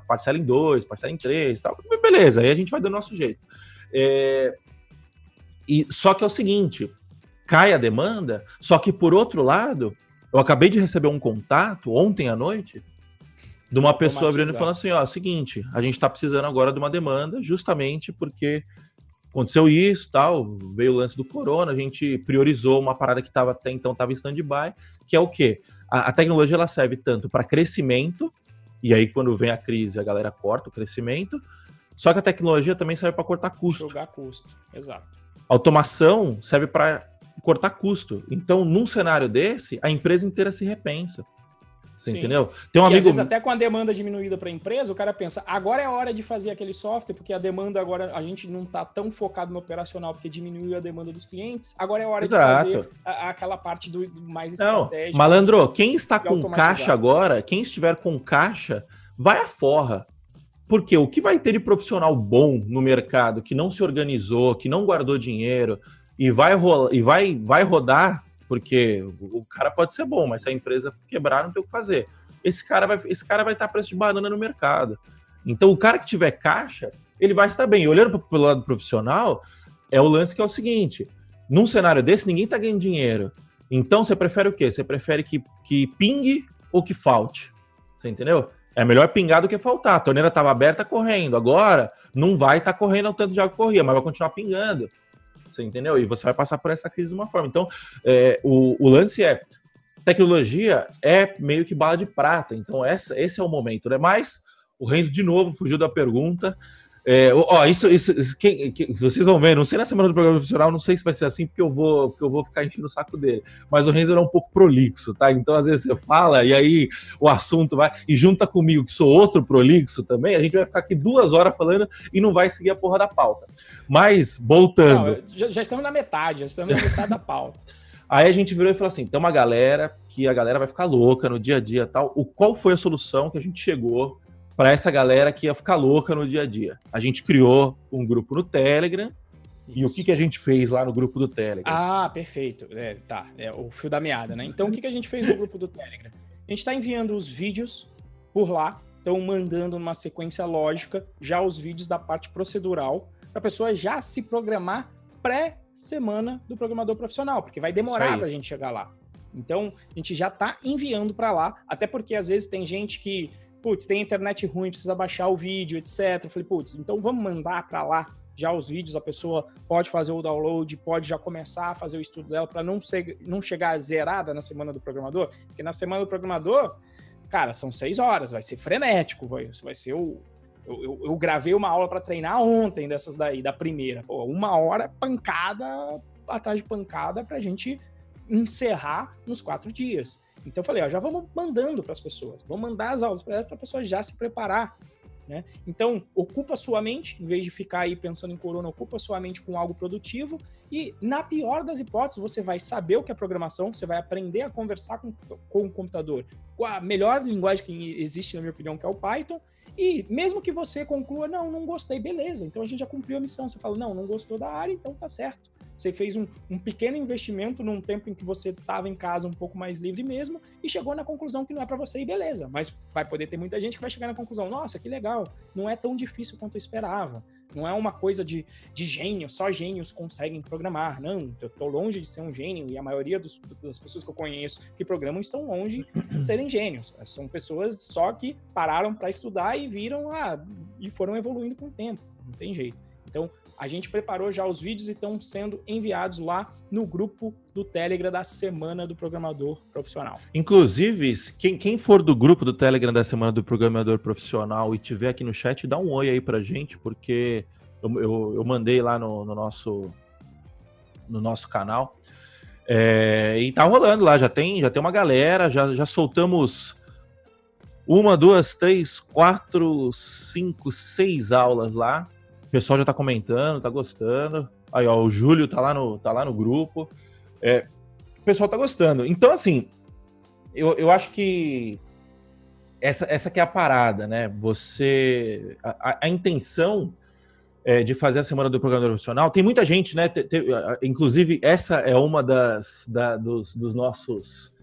Parcela em dois, parcela em três tal. Beleza, aí a gente vai dando nosso jeito. É... E, só que é o seguinte: cai a demanda, só que por outro lado, eu acabei de receber um contato ontem à noite de uma pessoa abrindo e falando assim, ó, seguinte, a gente está precisando agora de uma demanda, justamente porque aconteceu isso, tal, veio o lance do corona, a gente priorizou uma parada que estava até então estava em stand-by, que é o quê? A, a tecnologia ela serve tanto para crescimento, e aí quando vem a crise a galera corta o crescimento, só que a tecnologia também serve para cortar custo. Jogar custo, exato. Automação serve para cortar custo. Então, num cenário desse, a empresa inteira se repensa. Você Sim. entendeu? Tem um e amigo. Às vezes, até com a demanda diminuída para a empresa, o cara pensa, agora é hora de fazer aquele software, porque a demanda agora, a gente não está tão focado no operacional, porque diminuiu a demanda dos clientes. Agora é hora Exato. de fazer a, aquela parte do, mais estratégico. Não, malandro, quem está com caixa agora, quem estiver com caixa, vai a forra. Porque o que vai ter de profissional bom no mercado que não se organizou, que não guardou dinheiro e vai, rolar, e vai, vai rodar porque o cara pode ser bom, mas se a empresa quebrar, não tem o que fazer. Esse cara vai, esse cara vai estar preço de banana no mercado. Então, o cara que tiver caixa, ele vai estar bem. Olhando pelo lado profissional, é o lance que é o seguinte: num cenário desse, ninguém está ganhando dinheiro. Então, você prefere o quê? Você prefere que, que pingue ou que falte? Você entendeu? É melhor pingar do que faltar. A torneira estava aberta correndo. Agora, não vai estar tá correndo o tanto de água que corria, mas vai continuar pingando. Você entendeu? E você vai passar por essa crise de uma forma. Então, é, o, o lance é tecnologia é meio que bala de prata. Então, essa, esse é o momento, né? Mas o Renzo, de novo, fugiu da pergunta. É, ó, isso, isso, isso quem, quem, vocês vão ver, não sei na semana do programa profissional, não sei se vai ser assim, porque eu vou, porque eu vou ficar enchendo o saco dele. Mas o Renzo é um pouco prolixo, tá? Então, às vezes, você fala e aí o assunto vai. E junta comigo, que sou outro prolixo também, a gente vai ficar aqui duas horas falando e não vai seguir a porra da pauta. Mas, voltando. Não, já, já, estamos na metade, já estamos na metade da pauta. Aí a gente virou e falou assim: tem uma galera que a galera vai ficar louca no dia a dia tal. O, qual foi a solução que a gente chegou para essa galera que ia ficar louca no dia a dia. A gente criou um grupo no Telegram. Isso. E o que, que a gente fez lá no grupo do Telegram? Ah, perfeito. É, tá, é o fio da meada, né? Então, o que, que a gente fez no grupo do Telegram? A gente está enviando os vídeos por lá, estão mandando numa sequência lógica já os vídeos da parte procedural, para a pessoa já se programar pré-semana do programador profissional, porque vai demorar para a gente chegar lá. Então, a gente já está enviando para lá, até porque às vezes tem gente que putz, tem internet ruim, precisa baixar o vídeo, etc. Eu falei, putz, então vamos mandar para lá já os vídeos, a pessoa pode fazer o download, pode já começar a fazer o estudo dela para não, ser, não chegar zerada na semana do programador, porque na semana do programador, cara, são seis horas, vai ser frenético, vai, vai ser o. Eu, eu, eu gravei uma aula para treinar ontem dessas daí, da primeira. Pô, uma hora pancada atrás de pancada para a gente encerrar nos quatro dias. Então eu falei, ó, já vamos mandando para as pessoas, vamos mandar as aulas para a pessoa já se preparar. Né? Então, ocupa sua mente, em vez de ficar aí pensando em corona, ocupa sua mente com algo produtivo e, na pior das hipóteses, você vai saber o que é programação, você vai aprender a conversar com, com o computador com a melhor linguagem que existe, na minha opinião, que é o Python, e mesmo que você conclua, não, não gostei, beleza, então a gente já cumpriu a missão. Você fala, não, não gostou da área, então tá certo. Você fez um, um pequeno investimento num tempo em que você estava em casa um pouco mais livre mesmo e chegou na conclusão que não é para você e beleza. Mas vai poder ter muita gente que vai chegar na conclusão: nossa, que legal, não é tão difícil quanto eu esperava. Não é uma coisa de, de gênio, só gênios conseguem programar. Não, eu estou longe de ser um gênio e a maioria dos, das pessoas que eu conheço que programam estão longe de serem gênios. São pessoas só que pararam para estudar e viram ah, e foram evoluindo com o tempo. Não tem jeito. Então, a gente preparou já os vídeos e estão sendo enviados lá no grupo do Telegram da Semana do Programador Profissional. Inclusive, quem, quem for do grupo do Telegram da Semana do Programador Profissional e tiver aqui no chat, dá um oi aí pra gente, porque eu, eu, eu mandei lá no, no nosso no nosso canal. É, e tá rolando lá, já tem, já tem uma galera, já, já soltamos uma, duas, três, quatro, cinco, seis aulas lá. Pessoal já tá comentando, tá gostando. Aí, ó, o Júlio tá lá no, tá lá no grupo. É, o pessoal tá gostando. Então, assim, eu, eu acho que essa, essa que é a parada, né? Você. A, a intenção é, de fazer a semana do programador profissional, tem muita gente, né? Te, te, inclusive, essa é uma das da, dos, dos, nossos.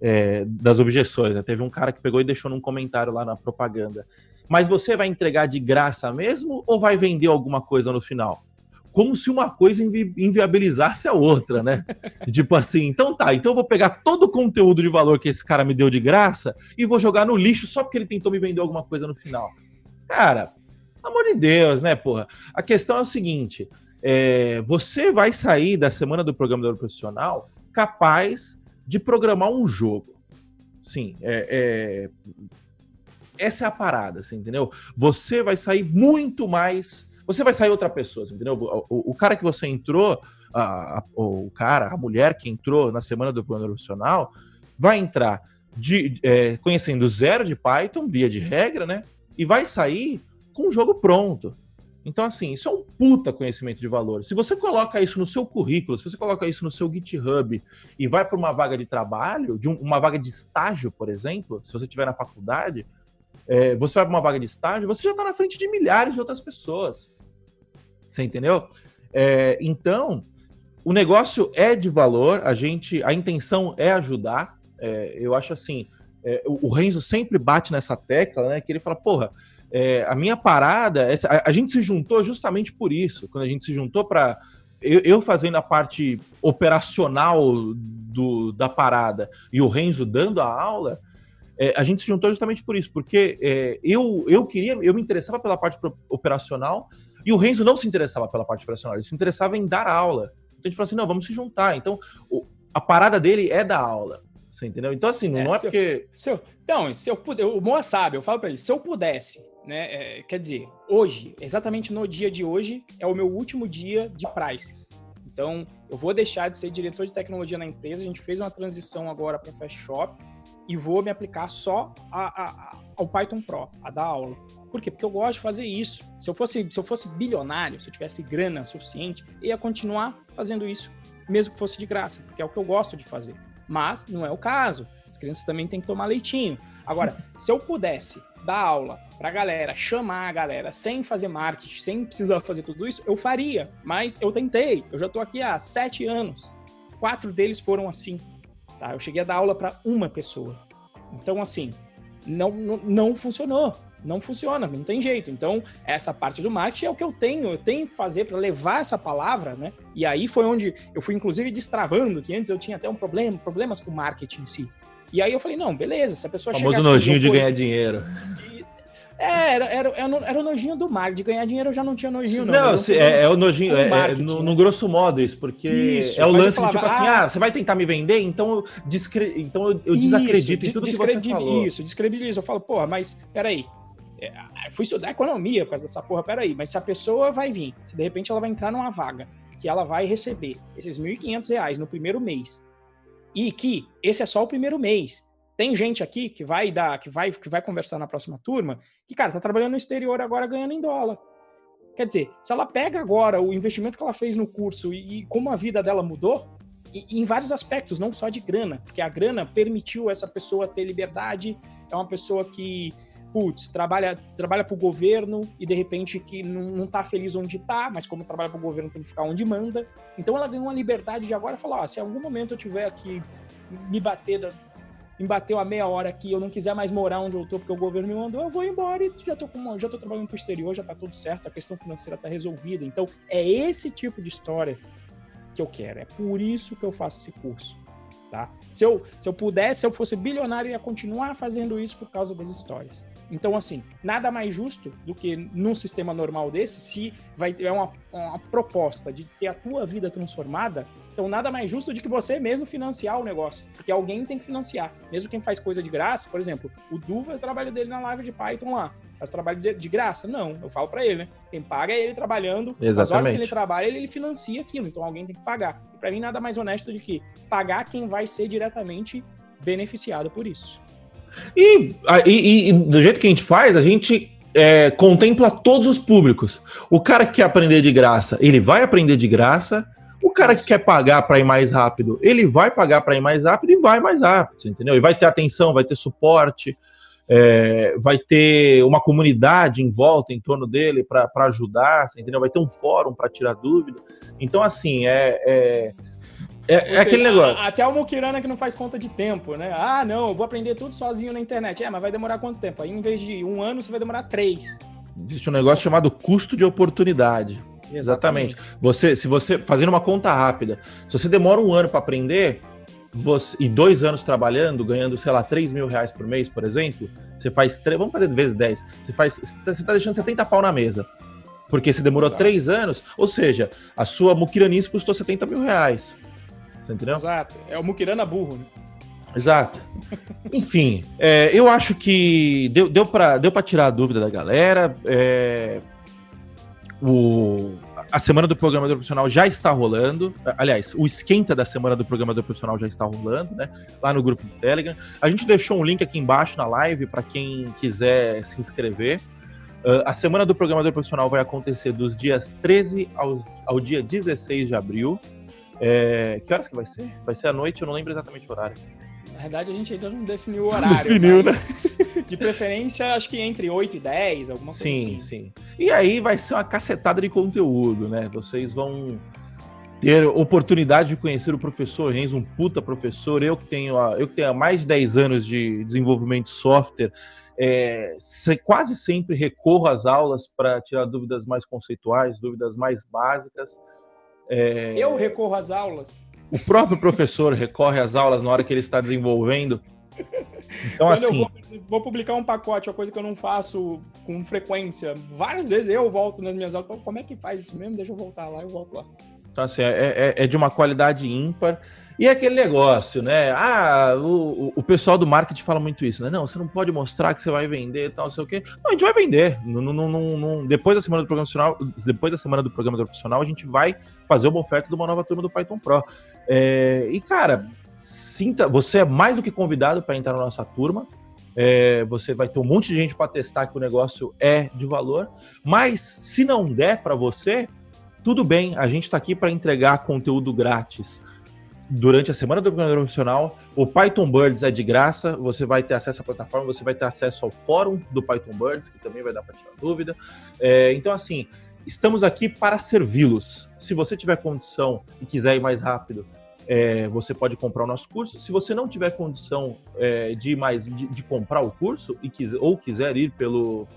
É, das objeções, né? Teve um cara que pegou e deixou num comentário lá na propaganda. Mas você vai entregar de graça mesmo ou vai vender alguma coisa no final? como se uma coisa invi inviabilizasse a outra, né? tipo assim, então tá, então eu vou pegar todo o conteúdo de valor que esse cara me deu de graça e vou jogar no lixo só porque ele tentou me vender alguma coisa no final. Cara, amor de Deus, né, porra? A questão é o seguinte: é, você vai sair da semana do programador profissional capaz de programar um jogo. Sim, é, é, essa é a parada, assim, entendeu? Você vai sair muito mais você vai sair outra pessoa, entendeu? O, o, o cara que você entrou, a, a, o cara, a mulher que entrou na semana do plano profissional, vai entrar de, é, conhecendo zero de Python, via de regra, né? E vai sair com o jogo pronto. Então, assim, isso é um puta conhecimento de valor. Se você coloca isso no seu currículo, se você coloca isso no seu GitHub e vai para uma vaga de trabalho, de um, uma vaga de estágio, por exemplo, se você estiver na faculdade, é, você vai para uma vaga de estágio, você já está na frente de milhares de outras pessoas. Você entendeu? É, então, o negócio é de valor, a gente, a intenção é ajudar. É, eu acho assim, é, o, Renzo sempre bate nessa tecla, né? Que ele fala, porra, é, a minha parada, essa, a, a, gente se juntou justamente por isso. Quando a gente se juntou para eu, eu, fazendo a parte operacional do, da parada e o Renzo dando a aula, é, a gente se juntou justamente por isso, porque é, eu, eu queria, eu me interessava pela parte operacional e o Renzo não se interessava pela parte operacional, ele se interessava em dar aula. Então a gente falou assim: não, vamos se juntar. Então o, a parada dele é dar aula. Você entendeu? Então, assim, não é, não é porque. Se eu, então, se eu puder, o Moa sabe, eu falo para ele, se eu pudesse, né? É, quer dizer, hoje, exatamente no dia de hoje, é o meu último dia de prices. Então, eu vou deixar de ser diretor de tecnologia na empresa. A gente fez uma transição agora para Fast Shop e vou me aplicar só a, a, a, ao Python Pro, a dar aula. Por quê? Porque eu gosto de fazer isso. Se eu fosse, se eu fosse bilionário, se eu tivesse grana suficiente, eu ia continuar fazendo isso, mesmo que fosse de graça, porque é o que eu gosto de fazer. Mas não é o caso. As crianças também têm que tomar leitinho. Agora, se eu pudesse dar aula pra galera, chamar a galera sem fazer marketing, sem precisar fazer tudo isso, eu faria. Mas eu tentei. Eu já tô aqui há sete anos. Quatro deles foram assim. Tá? Eu cheguei a dar aula para uma pessoa. Então, assim, não, não, não funcionou não funciona, não tem jeito. Então, essa parte do marketing é o que eu tenho, eu tenho que fazer para levar essa palavra, né? E aí foi onde eu fui, inclusive, destravando, que antes eu tinha até um problema, problemas com o marketing em si. E aí eu falei, não, beleza, se a pessoa chegar. O famoso nojinho de ganhar dinheiro. É, era, era, era, o nojinho do marketing. De ganhar dinheiro eu já não tinha nojinho, não. Não, se, é, é, o nojinho, é, é no, no, grosso modo isso, porque isso, é o lance falava, de tipo assim, ah, ah, você vai tentar me vender, então eu, descre... então eu, desacredito isso, em tudo que você falou. Isso, descredibilizo. Eu falo, porra, mas peraí, é, fui estudar economia por causa dessa porra, peraí, mas se a pessoa vai vir, se de repente ela vai entrar numa vaga, que ela vai receber esses R$ 1.500 no primeiro mês, e que esse é só o primeiro mês, tem gente aqui que vai dar, que vai, que vai conversar na próxima turma, que, cara, tá trabalhando no exterior agora ganhando em dólar. Quer dizer, se ela pega agora o investimento que ela fez no curso e, e como a vida dela mudou, e, em vários aspectos, não só de grana, porque a grana permitiu essa pessoa ter liberdade, é uma pessoa que putz, trabalha, trabalha para o governo e de repente que não, não tá feliz onde está, mas como trabalha para o governo tem que ficar onde manda. Então ela ganhou uma liberdade de agora falar, ó, se em algum momento eu tiver aqui me bater, me bateu a meia hora aqui, eu não quiser mais morar onde eu tô porque o governo me mandou, eu vou embora e já tô com, já tô trabalhando pro exterior, já tá tudo certo, a questão financeira tá resolvida. Então é esse tipo de história que eu quero. É por isso que eu faço esse curso. Tá? Se, eu, se eu pudesse, se eu fosse bilionário, eu ia continuar fazendo isso por causa das histórias. Então, assim, nada mais justo do que num sistema normal desse, se vai ter uma, uma proposta de ter a tua vida transformada, então nada mais justo do que você mesmo financiar o negócio. Porque alguém tem que financiar. Mesmo quem faz coisa de graça, por exemplo, o Du faz o trabalho dele na live de Python lá. faz trabalho de, de graça. Não, eu falo para ele, né? Quem paga é ele trabalhando. Exatamente. As horas que ele trabalha, ele, ele financia aquilo. Então alguém tem que pagar. E para mim, nada mais honesto do que pagar quem vai ser diretamente beneficiado por isso. E, e, e do jeito que a gente faz, a gente é, contempla todos os públicos. O cara que quer aprender de graça, ele vai aprender de graça. O cara que quer pagar para ir mais rápido, ele vai pagar para ir mais rápido e vai mais rápido, entendeu? E vai ter atenção, vai ter suporte, é, vai ter uma comunidade em volta, em torno dele, para ajudar, entendeu? Vai ter um fórum para tirar dúvida. Então, assim, é, é é, é aquele negócio. Até o Mukirana que não faz conta de tempo, né? Ah, não, eu vou aprender tudo sozinho na internet. É, mas vai demorar quanto tempo? Aí, em vez de um ano, você vai demorar três. Existe um negócio chamado custo de oportunidade. Exatamente. Exatamente. Você, se você fazendo uma conta rápida, se você demora um ano para aprender, você, e dois anos trabalhando, ganhando, sei lá, 3 mil reais por mês, por exemplo, você faz. Vamos fazer vezes 10. Você faz. Você tá deixando 70 pau na mesa. Porque você demorou Exato. três aanos, ou seja, a sua muquiranice custou 70 mil reais. Você entendeu? Exato. É o Mukirana burro, né? Exato. Enfim, é, eu acho que deu, deu para deu tirar a dúvida da galera. É, o, a semana do programador profissional já está rolando. Aliás, o esquenta da semana do programador profissional já está rolando, né? Lá no grupo do Telegram. A gente deixou um link aqui embaixo na live para quem quiser se inscrever. Uh, a semana do programador profissional vai acontecer dos dias 13 ao, ao dia 16 de abril. É, que horas que vai ser? Vai ser à noite, eu não lembro exatamente o horário. Na verdade, a gente ainda não definiu o horário. Definiu, né? De preferência, acho que entre 8 e 10, alguma coisa sim, assim. Sim, sim. E aí vai ser uma cacetada de conteúdo, né? Vocês vão ter oportunidade de conhecer o professor Renzo, um puta professor. Eu que tenho, eu que tenho mais de 10 anos de desenvolvimento de software, é, quase sempre recorro às aulas para tirar dúvidas mais conceituais, dúvidas mais básicas. É... Eu recorro às aulas. O próprio professor recorre às aulas na hora que ele está desenvolvendo. Então, Quando assim. Eu vou, vou, publicar um pacote, uma coisa que eu não faço com frequência. Várias vezes eu volto nas minhas aulas. Como é que faz isso mesmo? Deixa eu voltar lá, eu volto lá. Então, assim, é, é, é de uma qualidade ímpar. E aquele negócio, né? Ah, o, o pessoal do marketing fala muito isso, né? Não, você não pode mostrar que você vai vender e tal, não sei o quê. Não, a gente vai vender. Não, não, não, depois da semana do programa profissional, depois da semana do programa profissional, a gente vai fazer uma oferta de uma nova turma do Python Pro. É, e, cara, sinta, você é mais do que convidado para entrar na nossa turma. É, você vai ter um monte de gente para testar que o negócio é de valor. Mas se não der para você, tudo bem, a gente está aqui para entregar conteúdo grátis durante a semana do programador profissional. O Python Birds é de graça, você vai ter acesso à plataforma, você vai ter acesso ao fórum do Python Birds, que também vai dar para tirar dúvida. É, então, assim, estamos aqui para servi-los. Se você tiver condição e quiser ir mais rápido, é, você pode comprar o nosso curso. Se você não tiver condição é, de mais de, de, comprar o curso e quiser, ou quiser ir pelo,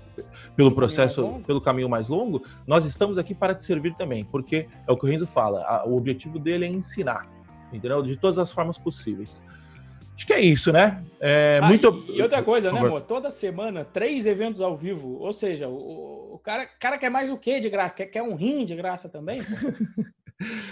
pelo processo, pelo caminho mais longo, nós estamos aqui para te servir também, porque é o que o Renzo fala, a, o objetivo dele é ensinar entendeu? De todas as formas possíveis. Acho que é isso, né? É, ah, muito... E outra coisa, né, amor? Toda semana, três eventos ao vivo. Ou seja, o, o cara, cara quer mais o quê de graça? Quer, quer um rim de graça também?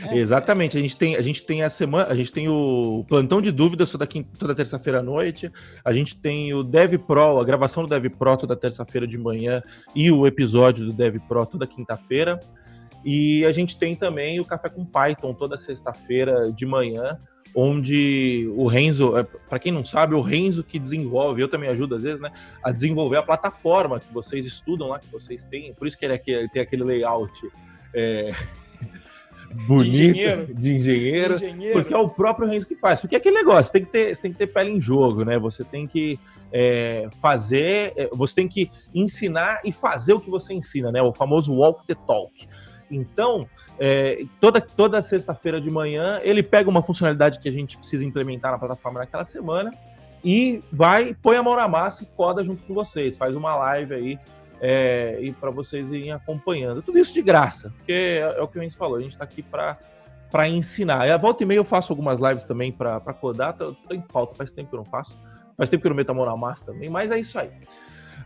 É, Exatamente, a gente tem a gente tem a semana, a gente tem o plantão de dúvidas toda, toda terça-feira à noite, a gente tem o Dev Pro, a gravação do Dev Pro toda terça-feira de manhã e o episódio do Dev Pro toda quinta-feira. E a gente tem também o Café com Python toda sexta-feira de manhã, onde o Renzo, é, para quem não sabe, o Renzo que desenvolve, eu também ajudo às vezes, né, a desenvolver a plataforma que vocês estudam lá, que vocês têm, por isso que ele, é, tem aquele layout é, bonito de engenheiro. de engenheiro, de engenheiro, porque é o próprio Renzo que faz. Porque é aquele negócio, você tem que ter, tem que ter pele em jogo, né? Você tem que é, fazer, é, você tem que ensinar e fazer o que você ensina, né? O famoso walk the talk. Então, é, toda, toda sexta-feira de manhã, ele pega uma funcionalidade que a gente precisa implementar na plataforma naquela semana e vai, põe a mão na massa e coda junto com vocês. Faz uma live aí é, e para vocês irem acompanhando. Tudo isso de graça, porque é, é o que o Enzo falou, a gente está aqui para para ensinar. E a volta e meia eu faço algumas lives também para codar, tô, tô, em falta, faz tempo que eu não faço. Faz tempo que eu não meto a mão na massa também, mas é isso aí.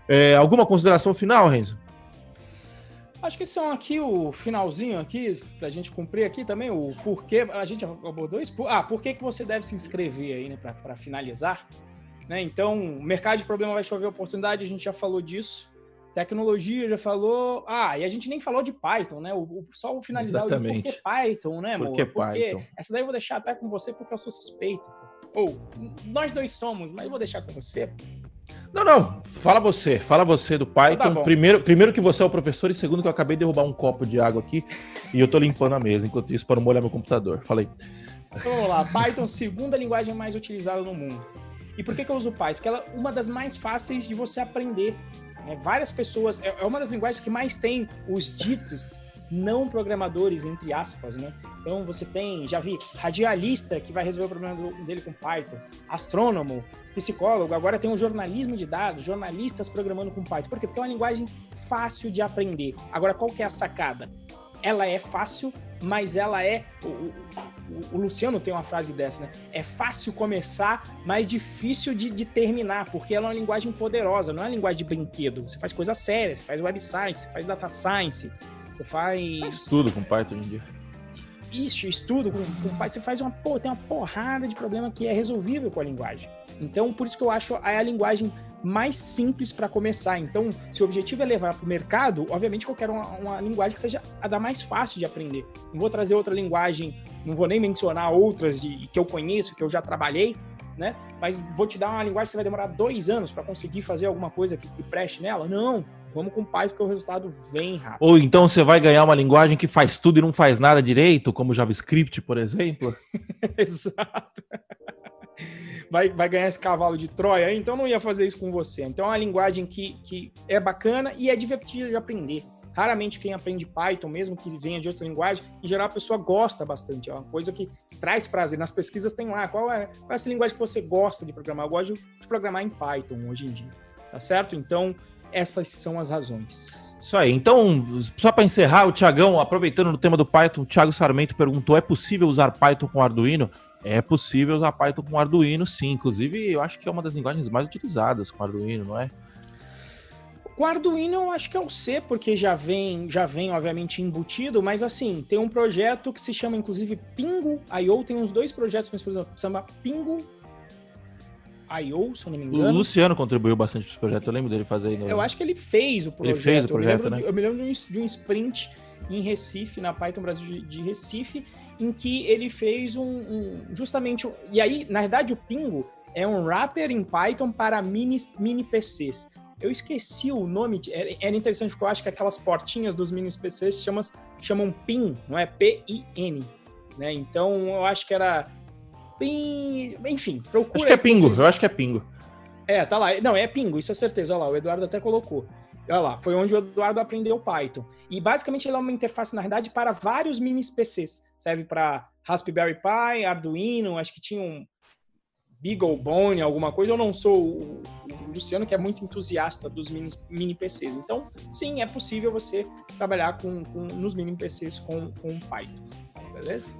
É, alguma consideração final, Renzo? Acho que são aqui o finalzinho aqui, pra gente cumprir aqui também, o porquê. A gente abordou isso. Ah, por que, que você deve se inscrever aí, né, pra, pra finalizar? Né? Então, mercado de problema vai chover oportunidade, a gente já falou disso. Tecnologia já falou. Ah, e a gente nem falou de Python, né? O, o só o finalizar Exatamente. o Python, né, amor? Por que Porque Python? essa daí eu vou deixar até com você porque eu sou suspeito. Ou nós dois somos, mas eu vou deixar com você. Não, não. Fala você. Fala você do Python. Tá bom. primeiro, primeiro que você é o professor e segundo que eu acabei de derrubar um copo de água aqui e eu tô limpando a mesa enquanto isso para não molhar meu computador. Falei. Então, vamos lá, Python, segunda linguagem mais utilizada no mundo. E por que, que eu uso Python? Porque ela é uma das mais fáceis de você aprender. né? Várias pessoas, é é uma das linguagens que mais tem os ditos não programadores, entre aspas, né? Então você tem, já vi, radialista que vai resolver o problema dele com Python, astrônomo, psicólogo, agora tem o jornalismo de dados, jornalistas programando com Python. Por quê? Porque é uma linguagem fácil de aprender. Agora, qual que é a sacada? Ela é fácil, mas ela é. O, o- o- Luciano tem uma frase dessa, né? É fácil começar, mas difícil de, de terminar, porque ela é uma linguagem poderosa, não é uma linguagem de brinquedo. Você faz coisa séria, você faz web science, você faz data science, você faz Tudo com Python hoje em dia. isso, estudo com, com Python, você faz uma, pô, tem uma porrada de problema que é resolvível com a linguagem. Então, por isso que eu acho a, a linguagem mais simples para começar. Então, se o objetivo é levar para o mercado, obviamente que eu quero uma, uma linguagem que seja a da mais fácil de aprender. Não vou trazer outra linguagem, não vou nem mencionar outras de, que eu conheço, que eu já trabalhei, né? Mas vou te dar uma linguagem que você vai demorar dois anos para conseguir fazer alguma coisa que, que preste nela? Não. Vamos com Python, porque o resultado vem rápido. Ou então você vai ganhar uma linguagem que faz tudo e não faz nada direito, como JavaScript, por exemplo. Exato. Vai, vai ganhar esse cavalo de Troia, então não ia fazer isso com você. Então é uma linguagem que, que é bacana e é divertida de aprender. Raramente quem aprende Python, mesmo que venha de outra linguagem, em geral a pessoa gosta bastante. É uma coisa que traz prazer. Nas pesquisas tem lá, qual é, qual é essa linguagem que você gosta de programar? Eu gosto de programar em Python hoje em dia. Tá certo? Então, essas são as razões. Isso aí. Então, só para encerrar, o Tiagão, aproveitando no tema do Python, o Thiago Sarmento perguntou: é possível usar Python com Arduino? É possível usar Python com Arduino, sim. Inclusive, eu acho que é uma das linguagens mais utilizadas com Arduino, não é? Com Arduino eu acho que é o C, porque já vem, já vem obviamente embutido, mas assim, tem um projeto que se chama inclusive Pingo IO, tem uns dois projetos, mas por exemplo, se chama Pingo IO, se eu não me O engano. Luciano contribuiu bastante para esse projeto, eu lembro dele fazer. No... Eu acho que ele fez o projeto. fez o projeto, eu me lembro, né? de, eu me lembro de, um, de um sprint em Recife, na Python Brasil de, de Recife, em que ele fez um, um- justamente. um- e aí, na verdade, o Pingo é um wrapper em Python para mini, mini PCs. Eu esqueci o nome, era interessante porque eu acho que aquelas portinhas dos mini PCs chamam, chamam PIN, não é P-I-N. Né? Então eu acho que era. PIN, enfim, procura. Acho que é Pingo, vocês eu acho que é Pingo. é, tá lá. Não, é Pingo, isso é certeza. Olha lá, o Eduardo até colocou. Olha lá, foi onde o Eduardo aprendeu Python. E basicamente ele é uma interface, na verdade, para vários mini PCs. Serve para Raspberry Pi, Arduino, acho que tinha um BeagleBone, alguma coisa. Eu não sou o, o Luciano, que é muito entusiasta dos mini, mini PCs. Então, sim, é possível você trabalhar com, com- nos mini PCs com, com Python. Beleza?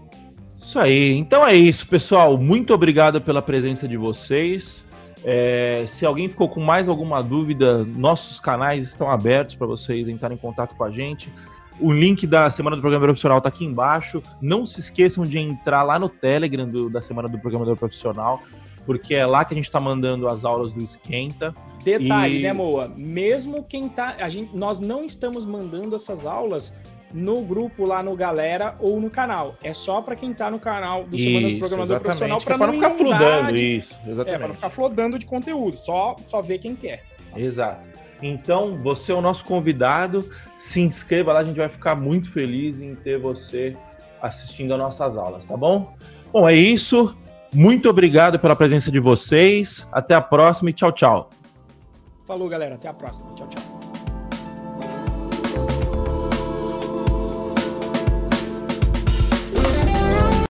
Isso aí. Então é isso, pessoal. Muito obrigado pela presença de vocês. É, se alguém ficou com mais alguma dúvida, nossos canais estão abertos para vocês entrarem em contato com a gente. O link da Semana do Programador Profissional está aqui embaixo. Não se esqueçam de entrar lá no Telegram do- da Semana do Programador Profissional, porque é lá que a gente está mandando as aulas do Esquenta. Detalhe, E- né, Moa? Mesmo quem tá. A gente, nós não estamos mandando essas aulas no grupo lá no Galera ou no canal. É só para quem tá no canal do Semana do Programador Profissional para para não ficar inundar fludando de- isso. É, Exatamente. para não ficar flodando de conteúdo. Só, só ver quem quer. Exato. Então, você é o nosso convidado. Se inscreva lá, a gente vai ficar muito feliz em ter você assistindo às nossas aulas, tá bom? Bom, é isso. Muito obrigado pela presença de vocês. Até a próxima e tchau, tchau. Falou, galera. Até a próxima. Tchau, tchau.